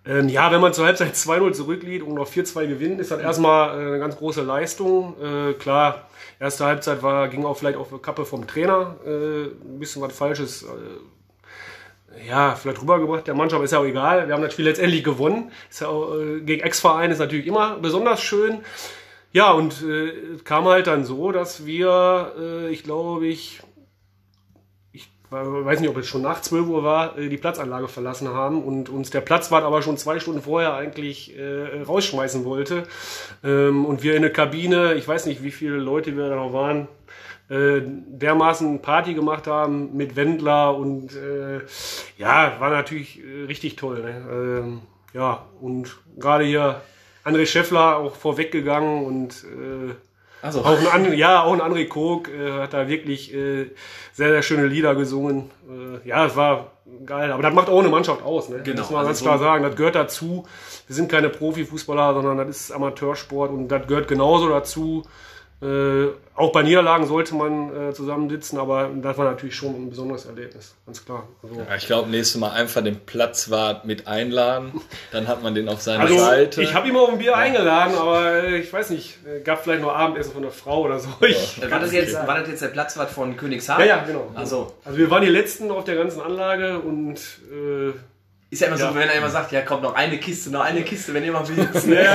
Ähm, ja, wenn man zur Halbzeit 2-0 zurückliegt und noch 4-2 gewinnt, ist das erstmal äh, eine ganz große Leistung. Äh, klar, erste Halbzeit war, ging auch vielleicht auf die Kappe vom Trainer. Äh, ein bisschen was Falsches. Äh, ja, vielleicht rübergebracht. Der Mannschaft ist ja auch egal. Wir haben das Spiel letztendlich gewonnen. Ist ja auch, äh, gegen Ex-Verein ist natürlich immer besonders schön. Ja, und äh, kam halt dann so, dass wir, äh, ich glaube, ich weiß nicht, ob es schon nach 12 Uhr war, äh, die Platzanlage verlassen haben und uns der Platzwart aber schon zwei Stunden vorher eigentlich äh, rausschmeißen wollte. Ähm, und wir in der Kabine, ich weiß nicht, wie viele Leute wir da noch waren, äh, dermaßen Party gemacht haben mit Wendler und äh, ja, war natürlich äh, richtig toll. Ne? Ähm, ja, und gerade hier André Scheffler auch vorweggegangen und äh, Also, auch ein, André, ja, auch ein André Kog äh, hat da wirklich äh, sehr, sehr schöne Lieder gesungen. Äh, ja, es war geil. Aber das macht auch eine Mannschaft aus. Ne? Genau, Muss man also ganz so- klar sagen. Das gehört dazu. Wir sind keine Profifußballer, sondern das ist Amateursport und das gehört genauso dazu. Äh, auch bei Niederlagen sollte man äh, zusammensitzen, aber das war natürlich schon ein besonderes Erlebnis, ganz klar. Also, Ja, ich glaube, nächstes Mal einfach den Platzwart mit einladen. Dann hat man den auf seiner also Seite. ich habe ihn auf ein Bier eingeladen, aber äh, ich weiß nicht, äh, gab vielleicht noch Abendessen von der Frau oder so. Ich, war, das jetzt, war das jetzt der Platzwart von Königshardt? ja, ja, genau. Also, Also wir waren die Letzten auf der ganzen Anlage und äh, ist ja immer so, Ja. wenn er immer sagt, ja, kommt noch eine Kiste, noch eine Kiste, wenn ihr mal willst. ja,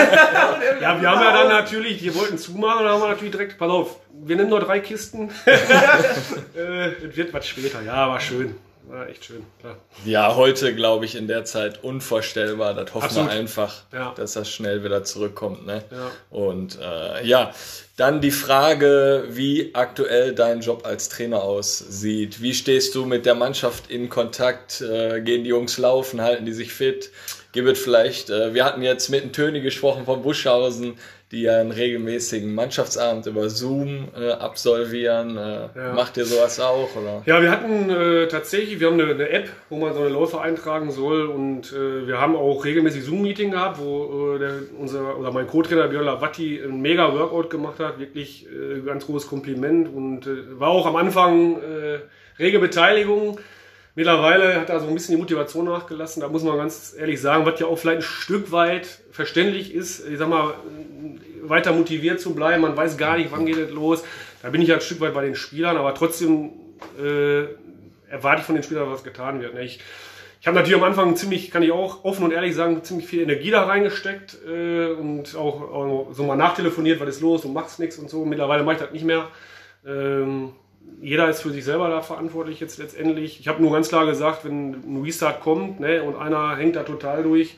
wir haben ja dann natürlich, die wollten zumachen, dann haben wir natürlich direkt, pass auf, wir nehmen nur drei Kisten. äh, es wird was später, ja, war schön. War echt schön, klar. Ja, heute glaube ich in der Zeit unvorstellbar. Das hoffen Absolut. wir einfach, Ja. dass das schnell wieder zurückkommt. Ne? Ja. Und äh, ja, dann die Frage, wie aktuell dein Job als Trainer aussieht. Wie stehst du mit der Mannschaft in Kontakt? Äh, gehen die Jungs laufen? Halten die sich fit? Gibt es vielleicht, äh, wir hatten jetzt mit dem Töni gesprochen von Buschhausen, die ja einen regelmäßigen Mannschaftsabend über Zoom äh, absolvieren. Äh, Ja. Macht ihr sowas auch? Oder? Ja, wir hatten äh, tatsächlich, wir haben eine, eine App, wo man so eine Läufer eintragen soll und äh, wir haben auch regelmäßig Zoom-Meeting gehabt, wo äh, der, unser, oder mein Co-Trainer Björn Lavatti ein mega Workout gemacht hat, wirklich äh, ganz großes Kompliment und äh, war auch am Anfang äh, rege Beteiligung. Mittlerweile hat er so ein bisschen die Motivation nachgelassen, da muss man ganz ehrlich sagen, was ja auch vielleicht ein Stück weit verständlich ist, ich sag mal, weiter motiviert zu bleiben, man weiß gar nicht, wann geht es los. Da bin ich ja ein Stück weit bei den Spielern, aber trotzdem äh, erwarte ich von den Spielern, was getan wird. Ich, ich habe natürlich am Anfang ziemlich, kann ich auch offen und ehrlich sagen, ziemlich viel Energie da reingesteckt äh, und auch, auch, so mal nachtelefoniert, was ist los, du machst nichts und so. Mittlerweile mache ich das nicht mehr. Ähm, jeder ist für sich selber da verantwortlich jetzt letztendlich. Ich habe nur ganz klar gesagt, wenn ein Restart kommt ne, und einer hängt da total durch,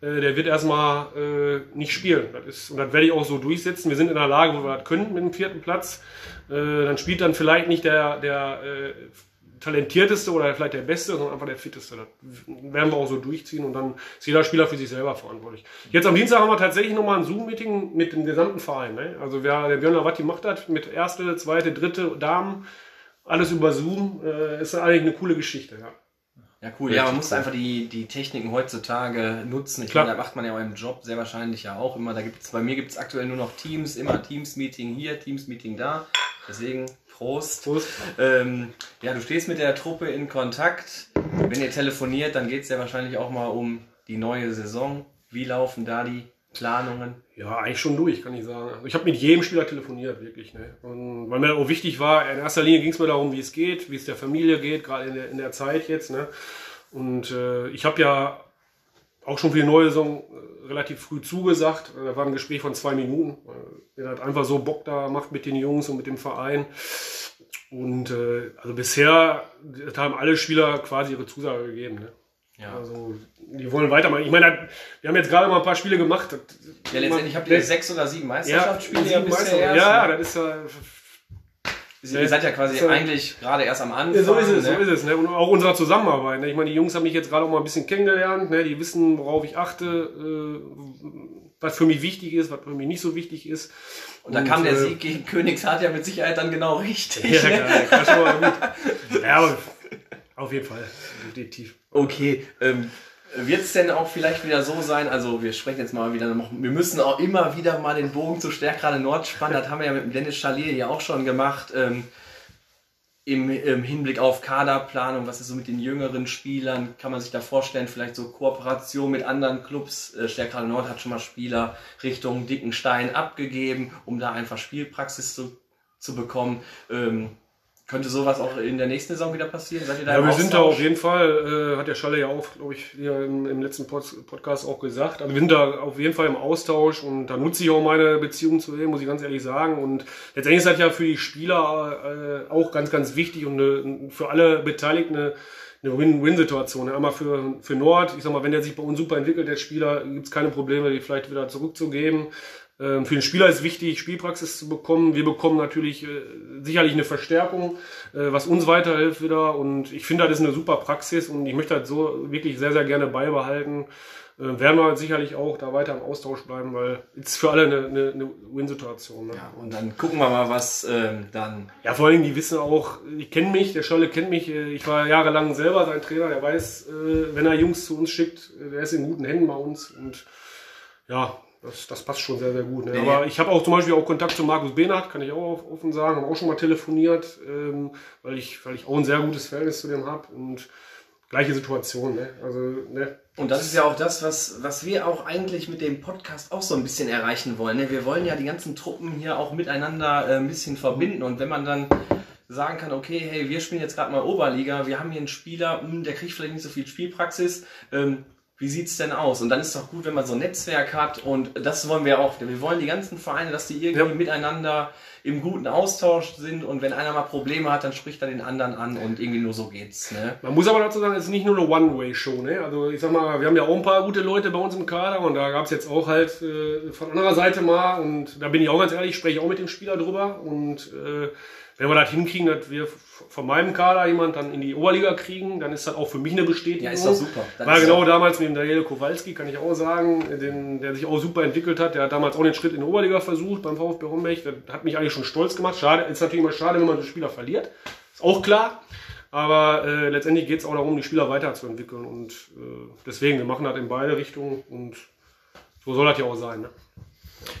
äh, der wird erstmal äh, nicht spielen. Das ist, und das werde ich auch so durchsetzen. Wir sind in der Lage, wo wir das können mit dem vierten Platz. Äh, dann spielt dann vielleicht nicht der, der äh, talentierteste oder vielleicht der beste, sondern einfach der fitteste. Das werden wir auch so durchziehen und dann ist jeder Spieler für sich selber verantwortlich. Jetzt am Dienstag haben wir tatsächlich nochmal ein Zoom-Meeting mit dem gesamten Verein. Ne? Also wer, der Björn Lavatti macht das mit erste, zweite, dritte Damen, alles über Zoom. Äh, ist eigentlich eine coole Geschichte, ja. Ja, cool. Ja, man muss einfach die, die Techniken heutzutage nutzen. Ich meine, da macht man ja auch im Job sehr wahrscheinlich ja auch immer. Da gibt's, bei mir gibt es aktuell nur noch Teams, immer Teams-Meeting hier, Teams-Meeting da. Deswegen Prost. Prost. Ähm, ja, du stehst mit der Truppe in Kontakt. Wenn ihr telefoniert, dann geht es ja wahrscheinlich auch mal um die neue Saison. Wie laufen da die Planungen? Ja, eigentlich schon durch, kann ich sagen. Ich habe mit jedem Spieler telefoniert, wirklich. Ne? Und weil mir auch wichtig war, in erster Linie ging es mir darum, wie es geht, wie es der Familie geht, gerade in der, in der Zeit jetzt. Ne? Und äh, ich habe ja auch schon für die neue Saison äh, relativ früh zugesagt. Da war ein Gespräch von zwei Minuten. Er hat einfach so Bock da macht mit den Jungs und mit dem Verein. Und äh, also bisher haben alle Spieler quasi ihre Zusage gegeben. Ne? Ja. Also die wollen weitermachen. Ich meine, wir haben jetzt gerade mal ein paar Spiele gemacht. Ja, letztendlich habt ihr sechs oder sieben Meisterschaftsspiele ja, sieben Meister ja, ja, das ist ja Ihr seid ja quasi so, eigentlich gerade erst am Anfang. So ist es, ne? so ist es. Ne? Und auch unserer Zusammenarbeit. Ne? Ich meine, die Jungs haben mich jetzt gerade auch mal ein bisschen kennengelernt. Ne? Die wissen, worauf ich achte, äh, was für mich wichtig ist, was für mich nicht so wichtig ist. Und, da kam der äh, Sieg gegen Königshardt ja mit Sicherheit dann genau richtig. Ja, ne? klar, schon mal gut. Ja, aber auf jeden Fall, definitiv. Okay, ähm, wird es denn auch vielleicht wieder so sein, also wir sprechen jetzt mal wieder wir müssen auch immer wieder mal den Bogen zu Stärkrade Nord spannen, das haben wir ja mit dem Dennis Schalier ja auch schon gemacht, ähm, im, im, Hinblick auf Kaderplanung, was ist so mit den jüngeren Spielern, kann man sich da vorstellen, vielleicht so Kooperation mit anderen Clubs, äh, Stärkrade Nord hat schon mal Spieler Richtung Dickenstein abgegeben, um da einfach Spielpraxis zu, zu bekommen. Ähm, könnte sowas auch in der nächsten Saison wieder passieren? Seid ihr da ja, wir Austausch? sind da auf jeden Fall, äh, hat der Schalle ja auch, glaube ich, hier im, im letzten Pod Podcast auch gesagt. Also wir sind da auf jeden Fall im Austausch und da nutze ich auch meine Beziehung zu ihm, muss ich ganz ehrlich sagen. Und letztendlich ist das ja für die Spieler äh, auch ganz, ganz wichtig und eine, für alle Beteiligten eine, eine Win-Win-Situation. Einmal für, für Nord, ich sag mal, wenn der sich bei uns super entwickelt, der Spieler, gibt es keine Probleme, die vielleicht wieder zurückzugeben. Ähm, für den Spieler ist wichtig, Spielpraxis zu bekommen. Wir bekommen natürlich äh, sicherlich eine Verstärkung, äh, was uns weiterhilft wieder. Und ich finde, das ist eine super Praxis und ich möchte das so wirklich sehr, sehr gerne beibehalten. Äh, werden wir sicherlich auch da weiter im Austausch bleiben, weil es für alle eine, eine, eine Win-Situation. Ne? Ja, und dann gucken wir mal, was ähm, dann. Ja, vor allem, die wissen auch, ich kenne mich, der Scholle kennt mich, ich war jahrelang selber sein Trainer, der weiß, wenn er Jungs zu uns schickt, der ist in guten Händen bei uns und ja, das, das passt schon sehr, sehr gut. Ne? Nee. Aber ich habe auch zum Beispiel auch Kontakt zu Markus Behnert, kann ich auch offen sagen, haben auch schon mal telefoniert, ähm, weil, ich, weil ich auch ein sehr gutes Verhältnis zu dem habe und gleiche Situation. Ne? Also, ne? Und das ist ja auch das, was, was wir auch eigentlich mit dem Podcast auch so ein bisschen erreichen wollen. Ne? Wir wollen ja die ganzen Truppen hier auch miteinander äh, ein bisschen verbinden und wenn man dann sagen kann, okay, hey, wir spielen jetzt gerade mal Oberliga, wir haben hier einen Spieler, mh, hm, der kriegt vielleicht nicht so viel Spielpraxis, ähm, wie sieht's denn aus? Und dann ist es doch gut, wenn man so ein Netzwerk hat und das wollen wir auch. Wir wollen die ganzen Vereine, dass die irgendwie ja. miteinander im guten Austausch sind und wenn einer mal Probleme hat, dann spricht er den anderen an und irgendwie nur so geht's. Ne? Man muss aber dazu sagen, es ist nicht nur eine One-Way-Show. Ne? Also ich sag mal, wir haben ja auch ein paar gute Leute bei uns im Kader und da gab's jetzt auch halt äh, von anderer Seite mal und da bin ich auch ganz ehrlich, ich spreche auch mit dem Spieler drüber und äh, wenn wir das hinkriegen, dass wir von meinem Kader jemand dann in die Oberliga kriegen, dann ist das auch für mich eine Bestätigung. Ja, ist doch super. Das War genau damals mit dem Daniel Kowalski, kann ich auch sagen, den, der sich auch super entwickelt hat. Der hat damals auch den Schritt in die Oberliga versucht beim VfB Hombech. Das hat mich eigentlich schon stolz gemacht. Schade, ist natürlich immer schade, wenn man den Spieler verliert. Ist auch klar. Aber äh, letztendlich geht es auch darum, die Spieler weiterzuentwickeln. Und äh, deswegen, wir machen das in beide Richtungen und so soll das ja auch sein. Ne?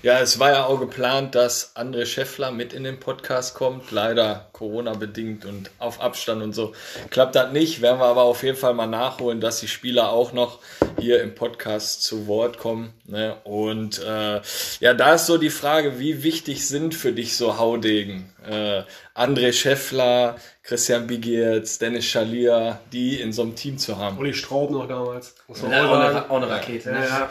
Ja, es war ja auch geplant, dass André Scheffler mit in den Podcast kommt. Leider Corona-bedingt und auf Abstand und so klappt das nicht. Werden wir aber auf jeden Fall mal nachholen, dass die Spieler auch noch hier im Podcast zu Wort kommen. Ne? Und äh, ja, da ist so die Frage, wie wichtig sind für dich so Haudegen? Äh, André Scheffler, Christian Bigiertz, Dennis Schalier, die in so einem Team zu haben. Olli Straub noch damals. Muss man Ja, auch eine, auch eine Rakete. Ja, Ne? ja.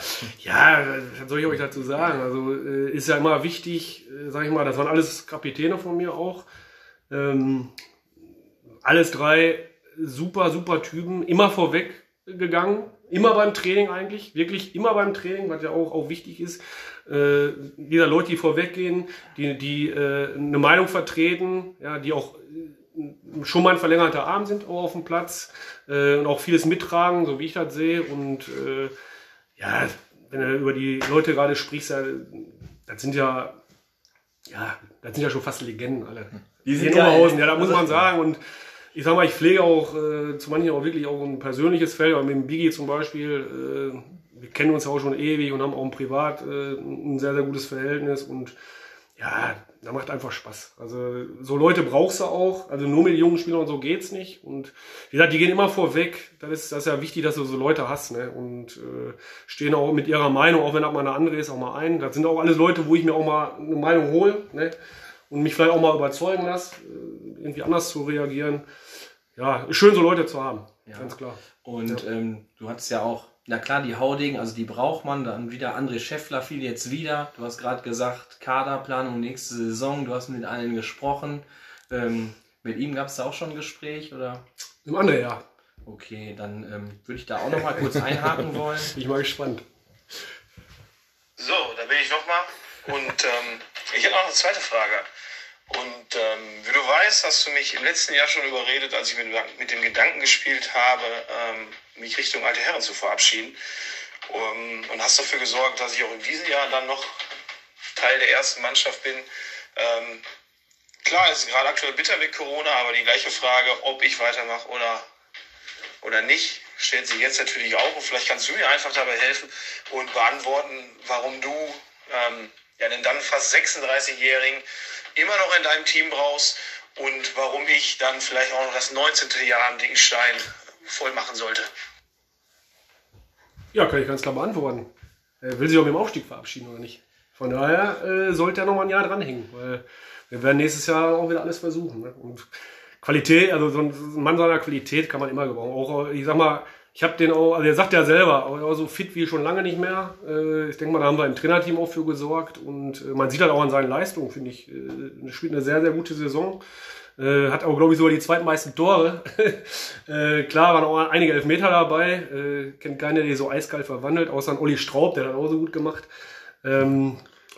ja, was soll ich euch dazu sagen? Also äh, ist ja immer wichtig, äh, sag ich mal, das waren alles Kapitäne von mir auch. Ähm, alles drei super, super Typen, immer vorweg gegangen, immer beim Training eigentlich, wirklich immer beim Training, was ja auch, auch wichtig ist. Äh, wieder Leute, die vorweggehen, die, die äh, eine Meinung vertreten, ja, die auch äh, schon mal ein verlängerter Arm sind auch auf dem Platz äh, und auch vieles mittragen, so wie ich das sehe. Und äh, ja, wenn du über die Leute gerade sprichst, das sind ja, ja, das sind ja schon fast Legenden alle. Die sind in. Oberhausen, ja, da muss Also- man sagen. Und ich sag mal, ich pflege auch äh, zu manchen auch wirklich auch ein persönliches Feld, aber mit dem Biggie zum Beispiel, äh, wir kennen uns ja auch schon ewig und haben auch privat äh, ein sehr, sehr gutes Verhältnis und ja, da macht einfach Spaß. Also so Leute brauchst du auch. Also nur mit jungen Spielern und so geht's nicht. Und wie gesagt, die gehen immer vorweg. Das ist, das ist ja wichtig, dass du so Leute hast, ne? Und äh, stehen auch mit ihrer Meinung, auch wenn das mal eine andere ist, auch mal ein. Das sind auch alles Leute, wo ich mir auch mal eine Meinung hole, ne? Und mich vielleicht auch mal überzeugen lasse, äh, irgendwie anders zu reagieren. Ja, ist schön, so Leute zu haben. Ganz klar. Und ähm, du hattest ja auch, na klar, die Hauding, also die braucht man. Dann wieder André Scheffler fiel jetzt wieder. Du hast gerade gesagt, Kaderplanung nächste Saison. Du hast mit allen gesprochen. Ähm, mit ihm gab es da auch schon ein Gespräch oder? Im anderen Jahr. Okay, dann ähm, würde ich da auch noch mal kurz einhaken wollen. Bin ich mal gespannt. So, da bin ich nochmal. Und ähm, ich habe noch eine zweite Frage. Und ähm, wie du weißt, hast du mich im letzten Jahr schon überredet, als ich mit, mit dem Gedanken gespielt habe, ähm, mich Richtung alte Herren zu verabschieden. Um, und hast dafür gesorgt, dass ich auch in diesem Jahr dann noch Teil der ersten Mannschaft bin. Ähm, klar, es ist gerade aktuell bitter mit Corona, aber die gleiche Frage, ob ich weitermache oder, oder nicht, stellt sich jetzt natürlich auch. Und vielleicht kannst du mir einfach dabei helfen und beantworten, warum du ähm, ja, den dann fast 36-Jährigen immer noch in deinem Team brauchst und warum ich dann vielleicht auch noch das 19. Jahr am dicken voll machen sollte. Ja, kann ich ganz klar beantworten. Er will sich auch mit dem Aufstieg verabschieden oder nicht? Von daher äh, sollte er noch mal ein Jahr dranhängen, weil wir werden nächstes Jahr auch wieder alles versuchen. Ne? Und Qualität, also so ein Mann seiner Qualität kann man immer gebrauchen. Auch, ich sag mal, ich habe den auch, also er sagt ja selber, auch so fit wie schon lange nicht mehr. Äh, ich denke mal, da haben wir im Trainerteam auch für gesorgt und äh, man sieht halt auch an seinen Leistungen, finde ich. Äh, er spielt eine sehr, sehr gute Saison. Äh, hat auch, glaube ich, sogar die zweitmeisten Tore. äh, klar, waren auch einige Elfmeter dabei. Äh, kennt keiner, der so eiskalt verwandelt, außer ein Olli Straub, der hat auch so gut gemacht.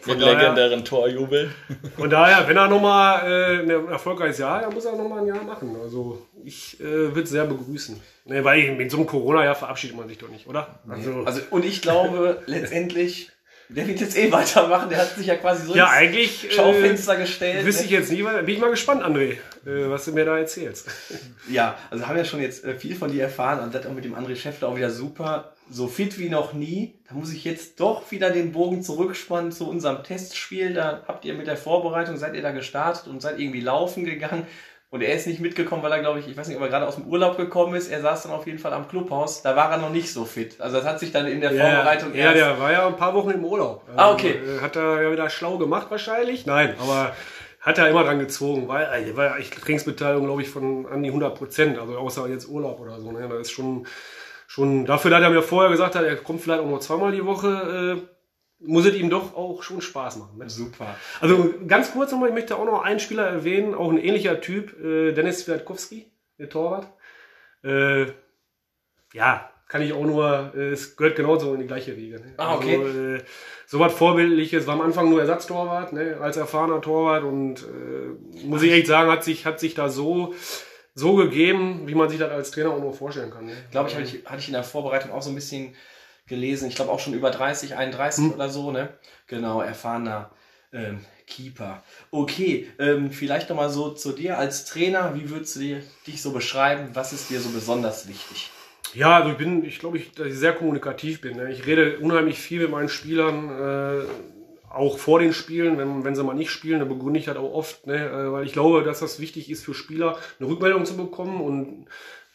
Daher- legendären Torjubel. von daher, wenn er nochmal äh, ein erfolgreiches Jahr, dann muss er nochmal ein Jahr machen. Also ich äh, würde es sehr begrüßen. Ne, weil mit so einem Corona-Jahr verabschiedet man sich doch nicht, oder? Also, Also, und ich glaube, letztendlich, der wird jetzt eh weitermachen. Der hat sich ja quasi so ja, ins eigentlich äh, Schaufenster gestellt. wüsste ne? ich jetzt nie, bin ich mal gespannt, André, äh, was du mir da erzählst. Ja, also haben wir schon jetzt äh, viel von dir erfahren und das auch mit dem André Schäffler auch wieder super. So fit wie noch nie. Da muss ich jetzt doch wieder den Bogen zurückspannen zu unserem Testspiel. Da habt ihr mit der Vorbereitung, seid ihr da gestartet und seid irgendwie laufen gegangen. Und er ist nicht mitgekommen, weil er, glaube ich, ich weiß nicht, ob er gerade aus dem Urlaub gekommen ist. Er saß dann auf jeden Fall am Clubhaus. Da war er noch nicht so fit. Also das hat sich dann in der Vorbereitung ja, erst... der war ja ein paar Wochen im Urlaub. Ah, okay. Also, äh, hat er ja wieder schlau gemacht wahrscheinlich? Nein, aber hat er immer dran gezogen, weil äh, war ja echt Trainingsbeteiligung, glaube ich, von an die 100 Prozent, also außer jetzt Urlaub oder so. Ne? Das ist schon, schon dafür, dass er mir vorher gesagt hat, er kommt vielleicht auch nur zweimal die Woche, äh, muss es ihm doch auch schon Spaß machen. Ne? Super. Also ganz kurz nochmal, ich möchte auch noch einen Spieler erwähnen, auch ein ähnlicher Typ, äh, Dennis Swiatkowski, der Torwart. Äh, ja, kann ich auch nur, äh, es gehört genauso in die gleiche Riege. Ne? Ah, okay. Also, äh, so was Vorbildliches, war am Anfang nur Ersatztorwart, ne, als erfahrener Torwart und äh, muss ich echt sagen, hat sich, hat sich da so, so gegeben, wie man sich das als Trainer auch nur vorstellen kann. Ne? glaube ich, hatte ich, hatte ich in der Vorbereitung auch so ein bisschen gelesen. Ich glaube auch schon über 30, 31 oder so, ne? Genau, erfahrener ähm, Keeper. Okay, ähm, vielleicht nochmal so zu dir als Trainer. Wie würdest du dir, dich so beschreiben? Was ist dir so besonders wichtig? Ja, also ich bin, ich glaube, ich, dass ich sehr kommunikativ bin. Ne? Ich rede unheimlich viel mit meinen Spielern, äh, auch vor den Spielen, wenn, wenn sie mal nicht spielen, dann begründe ich das auch oft, ne? äh, weil ich glaube, dass das wichtig ist für Spieler, eine Rückmeldung zu bekommen und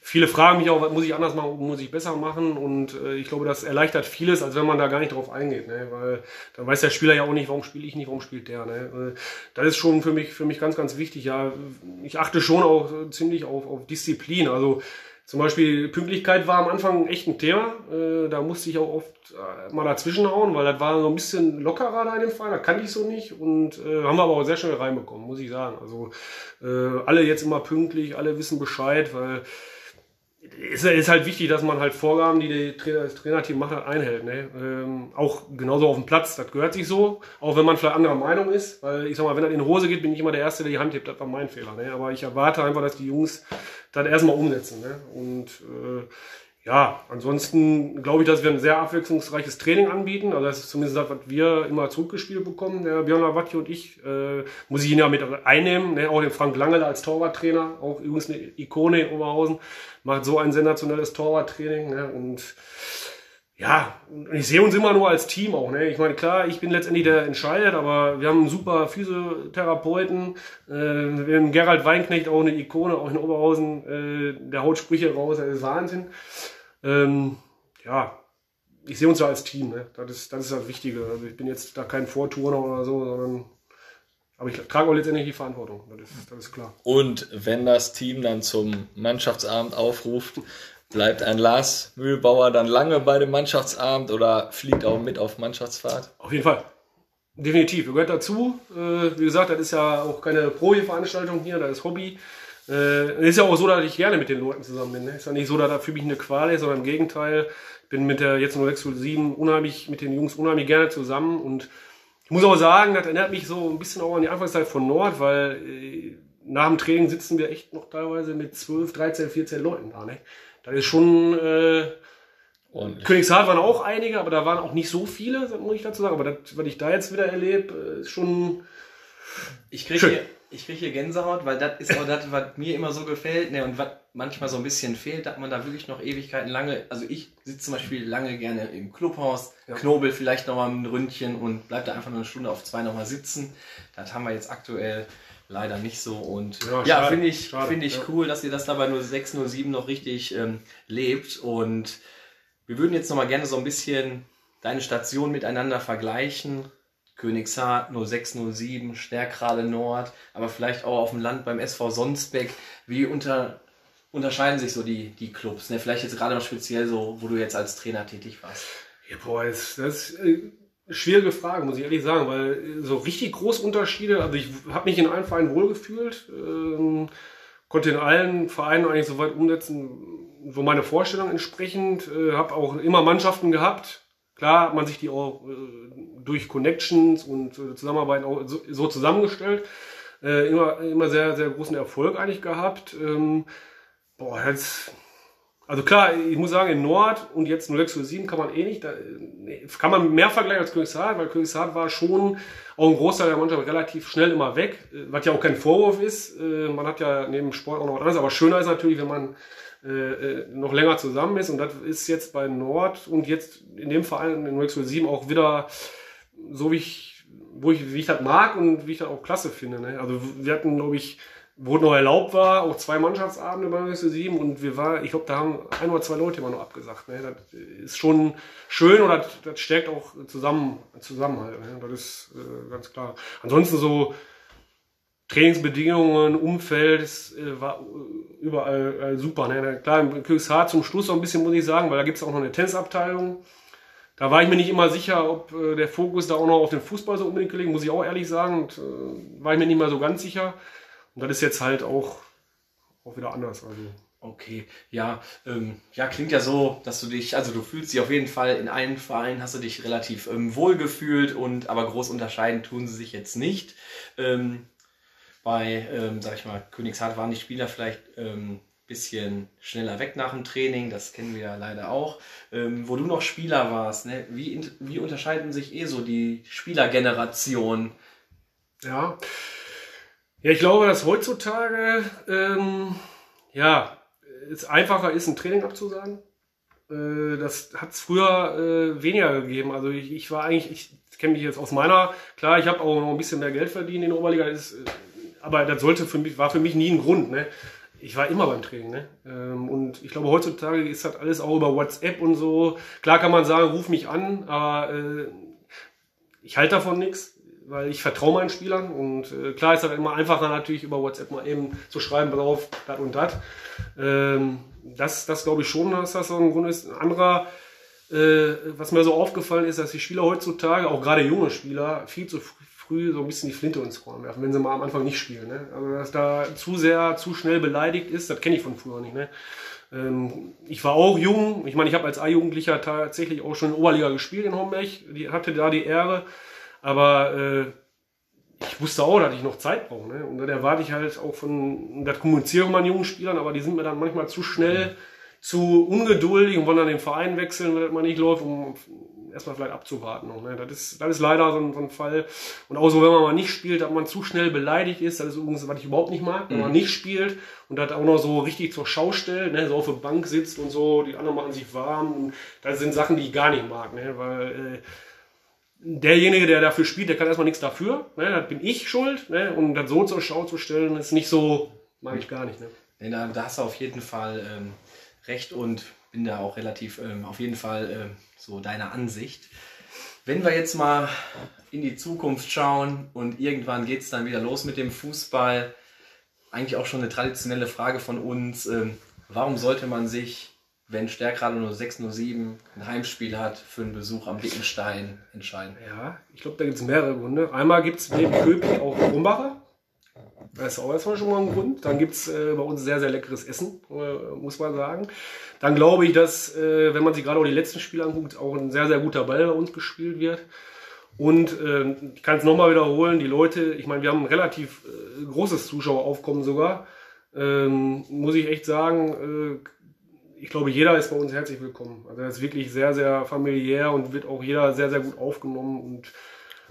viele fragen mich auch, was muss ich anders machen, muss ich besser machen und äh, ich glaube, das erleichtert vieles, als wenn man da gar nicht drauf eingeht, ne? weil dann weiß der Spieler ja auch nicht, warum spiele ich nicht, warum spielt der. Ne? Äh, das ist schon für mich, für mich ganz, ganz wichtig. Ja, ich achte schon auch ziemlich auf, auf Disziplin. Also zum Beispiel Pünktlichkeit war am Anfang echt ein Thema. Äh, da musste ich auch oft äh, mal dazwischen hauen, weil das war so ein bisschen lockerer da in dem Fall. Da kannte ich so nicht und äh, haben wir aber auch sehr schnell reinbekommen, muss ich sagen. Also äh, alle jetzt immer pünktlich, alle wissen Bescheid, weil ist, ist halt wichtig, dass man halt Vorgaben, die, das Trainerteam macht, halt einhält. Ne? Ähm, auch genauso auf dem Platz, das gehört sich so, auch wenn man vielleicht anderer Meinung ist. Weil ich sag mal, wenn das in die Hose geht, bin ich immer der Erste, der die Hand hebt, das war mein Fehler. Ne? Aber ich erwarte einfach, dass die Jungs das erstmal umsetzen. Ne? Und äh, ja, ansonsten glaube ich, dass wir ein sehr abwechslungsreiches Training anbieten. Also das ist zumindest das, was wir immer zurückgespielt bekommen, der Björn Lavatti und ich. Äh, muss ich ihn ja mit einnehmen. Ne? Auch den Frank Langele als Torwarttrainer, auch übrigens eine Ikone in Oberhausen, macht so ein sensationelles Torwarttraining. Ne? Und ja, ich sehe uns immer nur als Team auch. Ne? Ich meine, klar, ich bin letztendlich der entscheidet, aber wir haben einen super Physiotherapeuten. Äh, wir haben Gerald Weinknecht, auch eine Ikone, auch in Oberhausen. Äh, der haut Sprüche raus, das ist Wahnsinn. Ähm, ja, ich sehe uns da als Team. Ne? Das, ist, das ist das Wichtige. Also ich bin jetzt da kein Vorturner oder so, sondern aber ich trage auch letztendlich die Verantwortung. Das ist, das ist klar. Und wenn das Team dann zum Mannschaftsabend aufruft, bleibt ein Lars Mühlbauer dann lange bei dem Mannschaftsabend oder fliegt auch mit auf Mannschaftsfahrt? Auf jeden Fall. Definitiv. Gehört dazu. Äh, wie gesagt, das ist ja auch keine Profi-Veranstaltung hier, das ist Hobby. Äh, ist ja auch so, dass ich gerne mit den Leuten zusammen bin. Ne? Ist ja nicht so, dass das für mich eine Qual ist, sondern im Gegenteil. Ich bin mit der jetzt 0607 unheimlich, mit den Jungs unheimlich gerne zusammen und ich muss auch sagen, das erinnert mich so ein bisschen auch an die Anfangszeit von Nord, weil äh, nach dem Training sitzen wir echt noch teilweise mit 12, 13, 14 Leuten da. Ne? Das ist schon. Äh, und Königshardt waren auch einige, aber da waren auch nicht so viele, muss ich dazu sagen. Aber das, was ich da jetzt wieder erlebe, äh, ist schon. Ich kriege hier, ich krieg hier Gänsehaut, weil das ist auch das, was mir immer so gefällt ne, und was manchmal so ein bisschen fehlt, dass man da wirklich noch Ewigkeiten lange. Also ich sitze zum Beispiel lange gerne im Clubhaus, ja. knobel vielleicht nochmal ein Ründchen und bleib da einfach nur eine Stunde auf zwei nochmal sitzen. Das haben wir jetzt aktuell leider nicht so. Und ja, ja finde ich, find ich ja. cool, dass ihr das dabei nur 607 noch richtig ähm, lebt. Und wir würden jetzt nochmal gerne so ein bisschen deine Station miteinander vergleichen. Königshardt 0607, Stärkrade Nord, aber vielleicht auch auf dem Land beim SV Sonsbeck. Wie unter, unterscheiden sich so die, die Clubs? Ne? Vielleicht jetzt gerade noch speziell so, wo du jetzt als Trainer tätig warst. Ja, boah, das, das eine schwierige Frage, muss ich ehrlich sagen, weil so richtig große Unterschiede, also ich habe mich in allen Vereinen wohlgefühlt, ähm, konnte in allen Vereinen eigentlich so weit umsetzen, wo meine Vorstellung entsprechend, äh, habe auch immer Mannschaften gehabt, Klar hat man sich die auch äh, durch Connections und äh, Zusammenarbeit auch so, so zusammengestellt. Äh, immer, immer sehr, sehr großen Erfolg eigentlich gehabt. Ähm, boah, jetzt, also klar, ich muss sagen, in Nord und jetzt 0607 kann man eh nicht, da, kann man mehr vergleichen als Königshardt, weil Königshardt war schon auch ein Großteil der Mannschaft relativ schnell immer weg, äh, was ja auch kein Vorwurf ist. Äh, man hat ja neben Sport auch noch was anderes, aber schöner ist natürlich, wenn man äh, äh, noch länger zusammen ist. Und das ist jetzt bei Nord und jetzt in dem Verein in Rexwell 7 auch wieder so, wie ich, wo ich, wie ich das mag und wie ich das auch klasse finde. Ne? Also wir hatten, glaube ich, wo noch erlaubt war, auch zwei Mannschaftsabende bei Rexwell 7 und wir waren, ich glaube, da haben ein oder zwei Leute immer noch abgesagt. Ne? Das ist schon schön und das, das stärkt auch zusammen, Zusammenhalt. Ne? Das ist äh, ganz klar. Ansonsten so, Trainingsbedingungen, Umfeld, es äh, war überall äh, super. Ne? Klar, im Königshaar zum Schluss noch ein bisschen, muss ich sagen, weil da gibt es auch noch eine Tennisabteilung. Da war ich mir nicht immer sicher, ob äh, der Fokus da auch noch auf den Fußball so unbedingt gelegen, muss ich auch ehrlich sagen. Und, äh, war ich mir nicht mal so ganz sicher. Und das ist jetzt halt auch, auch wieder anders. Also. Okay, ja, ähm, ja, klingt ja so, dass du dich, also du fühlst dich auf jeden Fall in einem Verein, hast du dich relativ ähm, wohl gefühlt und aber groß unterscheiden tun sie sich jetzt nicht. Ähm, bei, ähm, sag ich mal, Königshardt waren die Spieler vielleicht ähm, bisschen schneller weg nach dem Training, das kennen wir ja leider auch. Ähm, wo du noch Spieler warst, ne? wie, wie unterscheiden sich eh so die Spielergeneration? Ja. Ja, ich glaube, dass heutzutage ähm, ja, es einfacher ist, ein Training abzusagen. Äh, das hat es früher äh, weniger gegeben. Also ich, ich war eigentlich, ich kenne mich jetzt aus meiner, klar, ich habe auch noch ein bisschen mehr Geld verdient in der Oberliga, ist, äh, aber das sollte für mich, war für mich nie ein Grund. Ne? ich war immer beim Training. Ne? Ähm, und ich glaube, heutzutage ist das alles auch über WhatsApp und so. Klar kann man sagen, ruf mich an, aber äh, ich halte davon nichts, weil ich vertraue meinen Spielern. Und äh, klar ist das immer einfacher natürlich über WhatsApp mal eben zu schreiben, drauf, das und das. Ähm, das, das glaube ich schon, dass das so ein Grund ist. Ein anderer, äh, was mir so aufgefallen ist, dass die Spieler heutzutage, auch gerade junge Spieler, viel zu früh so ein bisschen die Flinte ins Korn werfen, wenn sie mal am Anfang nicht spielen. Ne? Also dass da zu sehr, zu schnell beleidigt ist, das kenne ich von früher nicht. Ne? Ähm, ich war auch jung, ich meine, ich habe als A-Jugendlicher tatsächlich auch schon in Oberliga gespielt in Homberg, die hatte da die Ehre, aber äh, ich wusste auch, dass ich noch Zeit brauche. Ne? Und da erwarte ich halt auch von, das kommuniziere ich meinen jungen Spielern, aber die sind mir dann manchmal zu schnell, zu ungeduldig und wollen dann den Verein wechseln, wenn das mal nicht läuft, um erstmal vielleicht abzuwarten. Noch, ne? das, ist, das ist leider so ein, so ein Fall. Und auch so, wenn man mal nicht spielt, dass man zu schnell beleidigt ist, das ist übrigens, was ich überhaupt nicht mag, wenn mhm. man nicht spielt und das auch noch so richtig zur Schau stellt, ne? so auf der Bank sitzt und so, die anderen machen sich warm. Und das sind Sachen, die ich gar nicht mag, ne? weil äh, derjenige, der dafür spielt, der kann erstmal nichts dafür. Ne? Das bin ich schuld. Ne? Und das so zur Schau zu stellen, ist nicht so, mag ich gar nicht. Ne? Nee, da, da hast du auf jeden Fall ähm, recht und bin da auch relativ ähm, auf jeden Fall ähm, so deiner Ansicht. Wenn wir jetzt mal in die Zukunft schauen und irgendwann geht es dann wieder los mit dem Fußball, eigentlich auch schon eine traditionelle Frage von uns. Ähm, warum sollte man sich, wenn Stärkrade nur 607 ein Heimspiel hat, für einen Besuch am Dickenstein entscheiden? Ja, ich glaube, da gibt es mehrere Gründe. Einmal gibt es neben Köping auch Krumbacher. Das ist auch erstmal schon mal ein Grund. Dann gibt es äh, bei uns sehr, sehr leckeres Essen, äh, muss man sagen. Dann glaube ich, dass, äh, wenn man sich gerade auch die letzten Spiele anguckt, auch ein sehr, sehr guter Ball bei uns gespielt wird. Und äh, ich kann es nochmal wiederholen, die Leute, ich meine, wir haben ein relativ äh, großes Zuschaueraufkommen sogar. Ähm, muss ich echt sagen, äh, ich glaube, jeder ist bei uns herzlich willkommen. Also das ist wirklich sehr, sehr familiär und wird auch jeder sehr, sehr gut aufgenommen und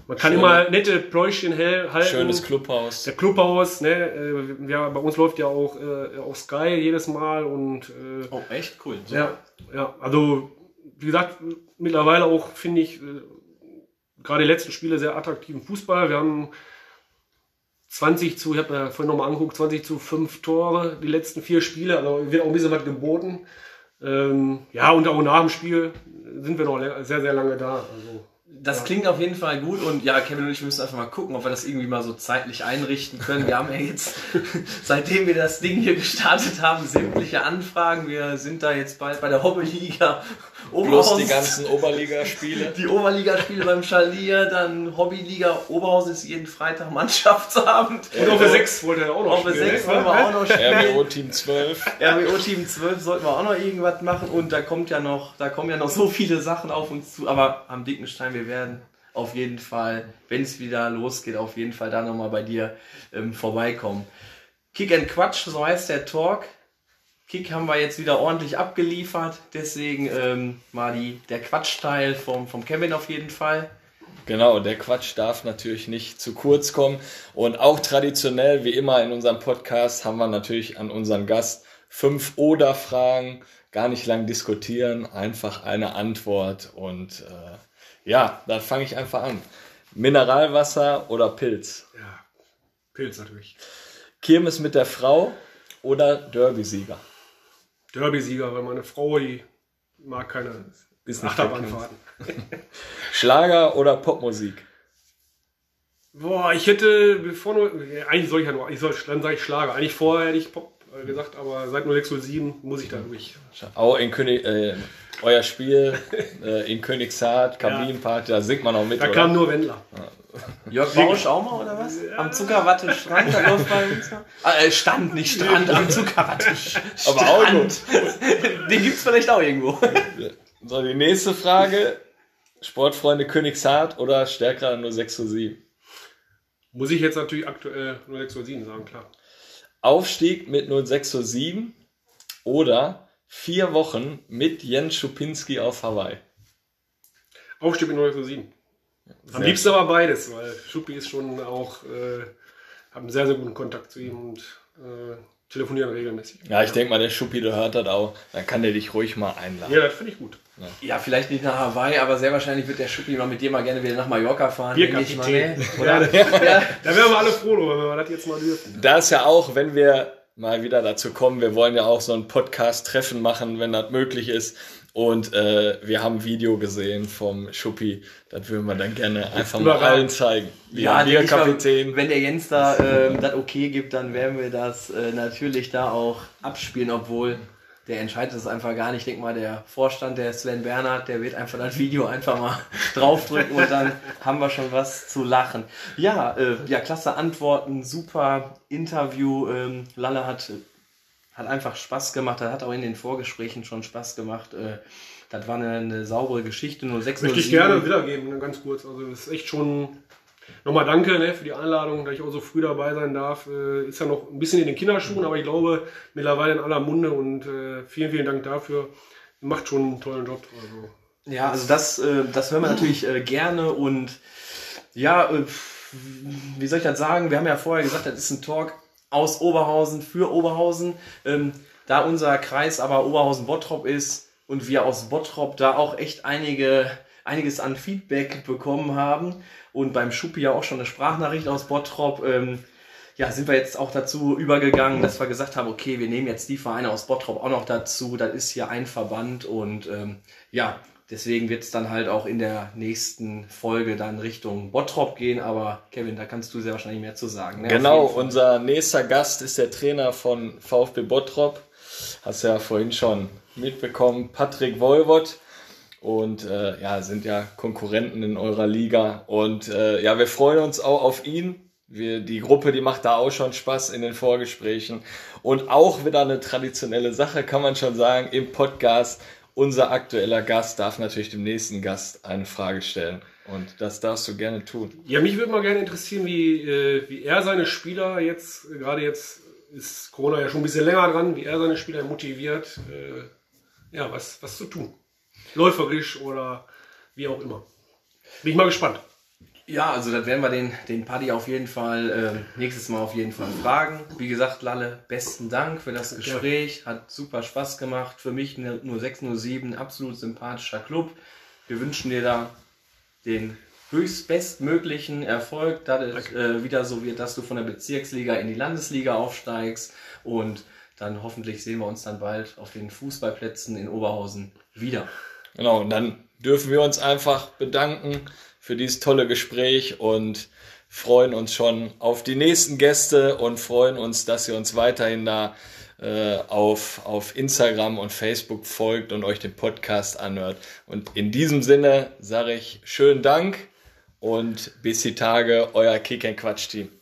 man kann Schön. immer nette Pläuschen halten. Schönes Clubhaus. Der Clubhaus, ne? Äh, ja, bei uns läuft ja auch, äh, auch Sky jedes Mal und. Äh, oh, echt cool. So. Ja, ja, also wie gesagt, mittlerweile auch finde ich äh, gerade die letzten Spiele sehr attraktiven Fußball. Wir haben 20 zu, ich habe mir vorhin nochmal angeguckt, 20 zu 5 Tore, die letzten vier Spiele, also wird auch ein bisschen was geboten. Ähm, ja, und auch nach dem Spiel sind wir noch sehr, sehr lange da. Also, das ja. klingt auf jeden Fall gut und ja, Kevin und ich müssen einfach mal gucken, ob wir das irgendwie mal so zeitlich einrichten können. Wir haben ja jetzt, seitdem wir das Ding hier gestartet haben, sämtliche Anfragen. Wir sind da jetzt bald bei der Hobbyliga Oberhaus. Plus die ganzen Oberligaspiele. Die Oberligaspiele beim Schalier, dann Hobbyliga Oberhaus ist jeden Freitag Mannschaftsabend. Und auf der 6 wollte er auch noch spielen. Auf der 6 wollen wir auch noch spielen. RWO Team 12. RWO Team 12 sollten wir auch noch irgendwas machen und da kommt ja noch, da kommen ja noch so viele Sachen auf uns zu, aber am Dickenstein, wir werden auf jeden Fall, wenn es wieder losgeht, auf jeden Fall da nochmal bei dir ähm, vorbeikommen. Kick and Quatsch, so heißt der Talk. Kick haben wir jetzt wieder ordentlich abgeliefert, deswegen ähm, mal die, der Quatschteil vom, vom Kevin auf jeden Fall. Genau, der Quatsch darf natürlich nicht zu kurz kommen. Und auch traditionell, wie immer in unserem Podcast, haben wir natürlich an unseren Gast fünf Oder-Fragen. Gar nicht lang diskutieren, einfach eine Antwort und äh, ja, dann fange ich einfach an. Mineralwasser oder Pilz? Ja, Pilz natürlich. Kirmes mit der Frau oder Derby-Sieger? Derby-Sieger, weil meine Frau, die mag keine Achterbahnfahrten. Schlager oder Popmusik? Boah, ich hätte, bevor nur, eigentlich soll ich ja nur, ich soll, dann sage ich Schlager. Eigentlich vorher hätte ich Pop gesagt, aber seit 0607 muss ich da durch. Auch in König, äh, euer Spiel äh, in Königshardt, Kabinenparty, da singt man auch mit. Da oder? kam nur Wendler. Jörg Bausch auch mal, oder was? Ja. Am Zuckerwatte-Strand, da läuft bei uns noch. Ah, äh, Stand, nicht Strand, am Zuckerwatte-Strand. Aber auch gut. Den gibt's vielleicht auch irgendwo. So, die nächste Frage. Sportfreunde Königshardt oder Stärker nur 6 zu 7? Muss ich jetzt natürlich aktuell nur 6 zu 7 sagen, klar. Aufstieg mit 06 zu 7 oder vier Wochen mit Jens Schupinski auf Hawaii. Aufstieg mit 06 zu 7. Am liebsten aber beides, weil Schuppi ist schon auch, äh, haben sehr, sehr guten Kontakt zu ihm und äh, telefonieren regelmäßig. Ja, ich denke mal, der Schuppi, der hört das auch, dann kann der dich ruhig mal einladen. Ja, das finde ich gut. Ja. ja. vielleicht nicht nach Hawaii, aber sehr wahrscheinlich wird der Schuppi mal mit dir mal gerne wieder nach Mallorca fahren. Ich mal, ne? Oder? ja, ja. Da wären wir alle froh, wenn wir das jetzt mal dürfen. Da ist ja auch, wenn wir mal wieder dazu kommen. Wir wollen ja auch so ein Podcast-Treffen machen, wenn das möglich ist. Und äh, wir haben ein Video gesehen vom Schuppi. Das würden wir dann gerne einfach mal allen zeigen. Ja, wir Kapitän. wenn der Jens da äh, das okay gibt, dann werden wir das äh, natürlich da auch abspielen, obwohl der entscheidet es einfach gar nicht. Ich denke mal, der Vorstand, der Sven Bernhard, der wird einfach das Video einfach mal draufdrücken und dann haben wir schon was zu lachen. Ja, äh, ja, klasse Antworten, super Interview. Ähm, Lalle hat, hat einfach Spaß gemacht. Hat auch in den Vorgesprächen schon Spaß gemacht. Äh, das war eine, eine saubere Geschichte. 06, Möchte ich gerne wiedergeben, ganz kurz. Also, das ist echt schon Nochmal danke ne, für die Einladung, dass ich auch so früh dabei sein darf. Äh, ist ja noch ein bisschen in den Kinderschuhen, aber ich glaube mittlerweile in aller Munde und äh, vielen, vielen Dank dafür. Macht schon einen tollen Job. Also. Ja, also das, äh, das hören wir natürlich äh, gerne und ja, äh, wie soll ich das sagen? Wir haben ja vorher gesagt, das ist ein Talk aus Oberhausen für Oberhausen. Ähm, da unser Kreis aber Oberhausen-Bottrop ist und wir aus Bottrop da auch echt einige, einiges an Feedback bekommen haben, und beim Schuppi ja auch schon eine Sprachnachricht aus Bottrop. Ähm, ja, sind wir jetzt auch dazu übergegangen, dass wir gesagt haben, okay, wir nehmen jetzt die Vereine aus Bottrop auch noch dazu. Das ist hier ein Verband und ähm, ja, deswegen wird es dann halt auch in der nächsten Folge dann Richtung Bottrop gehen. Aber Kevin, da kannst du sehr wahrscheinlich mehr zu sagen. Ne? Genau, unser nächster Gast ist der Trainer von VfB Bottrop. Hast ja vorhin schon mitbekommen, Patrick Wolwott und äh, ja, sind ja Konkurrenten in eurer Liga. Und äh, ja, wir freuen uns auch auf ihn. Wir, die Gruppe, die macht da auch schon Spaß in den Vorgesprächen. Und auch wieder eine traditionelle Sache, kann man schon sagen, im Podcast. Unser aktueller Gast darf natürlich dem nächsten Gast eine Frage stellen. Und das darfst du gerne tun. Ja, mich würde mal gerne interessieren, wie, äh, wie er seine Spieler jetzt, gerade jetzt ist Corona ja schon ein bisschen länger dran, wie er seine Spieler motiviert, äh, ja, was, was zu tun läuferisch oder wie auch immer. Bin ich mal gespannt. Ja, also das werden wir den, den Paddy auf jeden Fall äh, nächstes Mal auf jeden Fall fragen. Wie gesagt, Lalle, besten Dank für das Gespräch. Hat super Spaß gemacht. Für mich nur 607, absolut sympathischer Club. Wir wünschen dir da den höchstbestmöglichen Erfolg, dass es äh, wieder so wird, dass du von der Bezirksliga in die Landesliga aufsteigst und dann hoffentlich sehen wir uns dann bald auf den Fußballplätzen in Oberhausen wieder. Genau, und dann dürfen wir uns einfach bedanken für dieses tolle Gespräch und freuen uns schon auf die nächsten Gäste und freuen uns, dass ihr uns weiterhin da äh, auf, auf Instagram und Facebook folgt und euch den Podcast anhört. Und in diesem Sinne sage ich schönen Dank und bis die Tage, euer Kick Quatsch Team.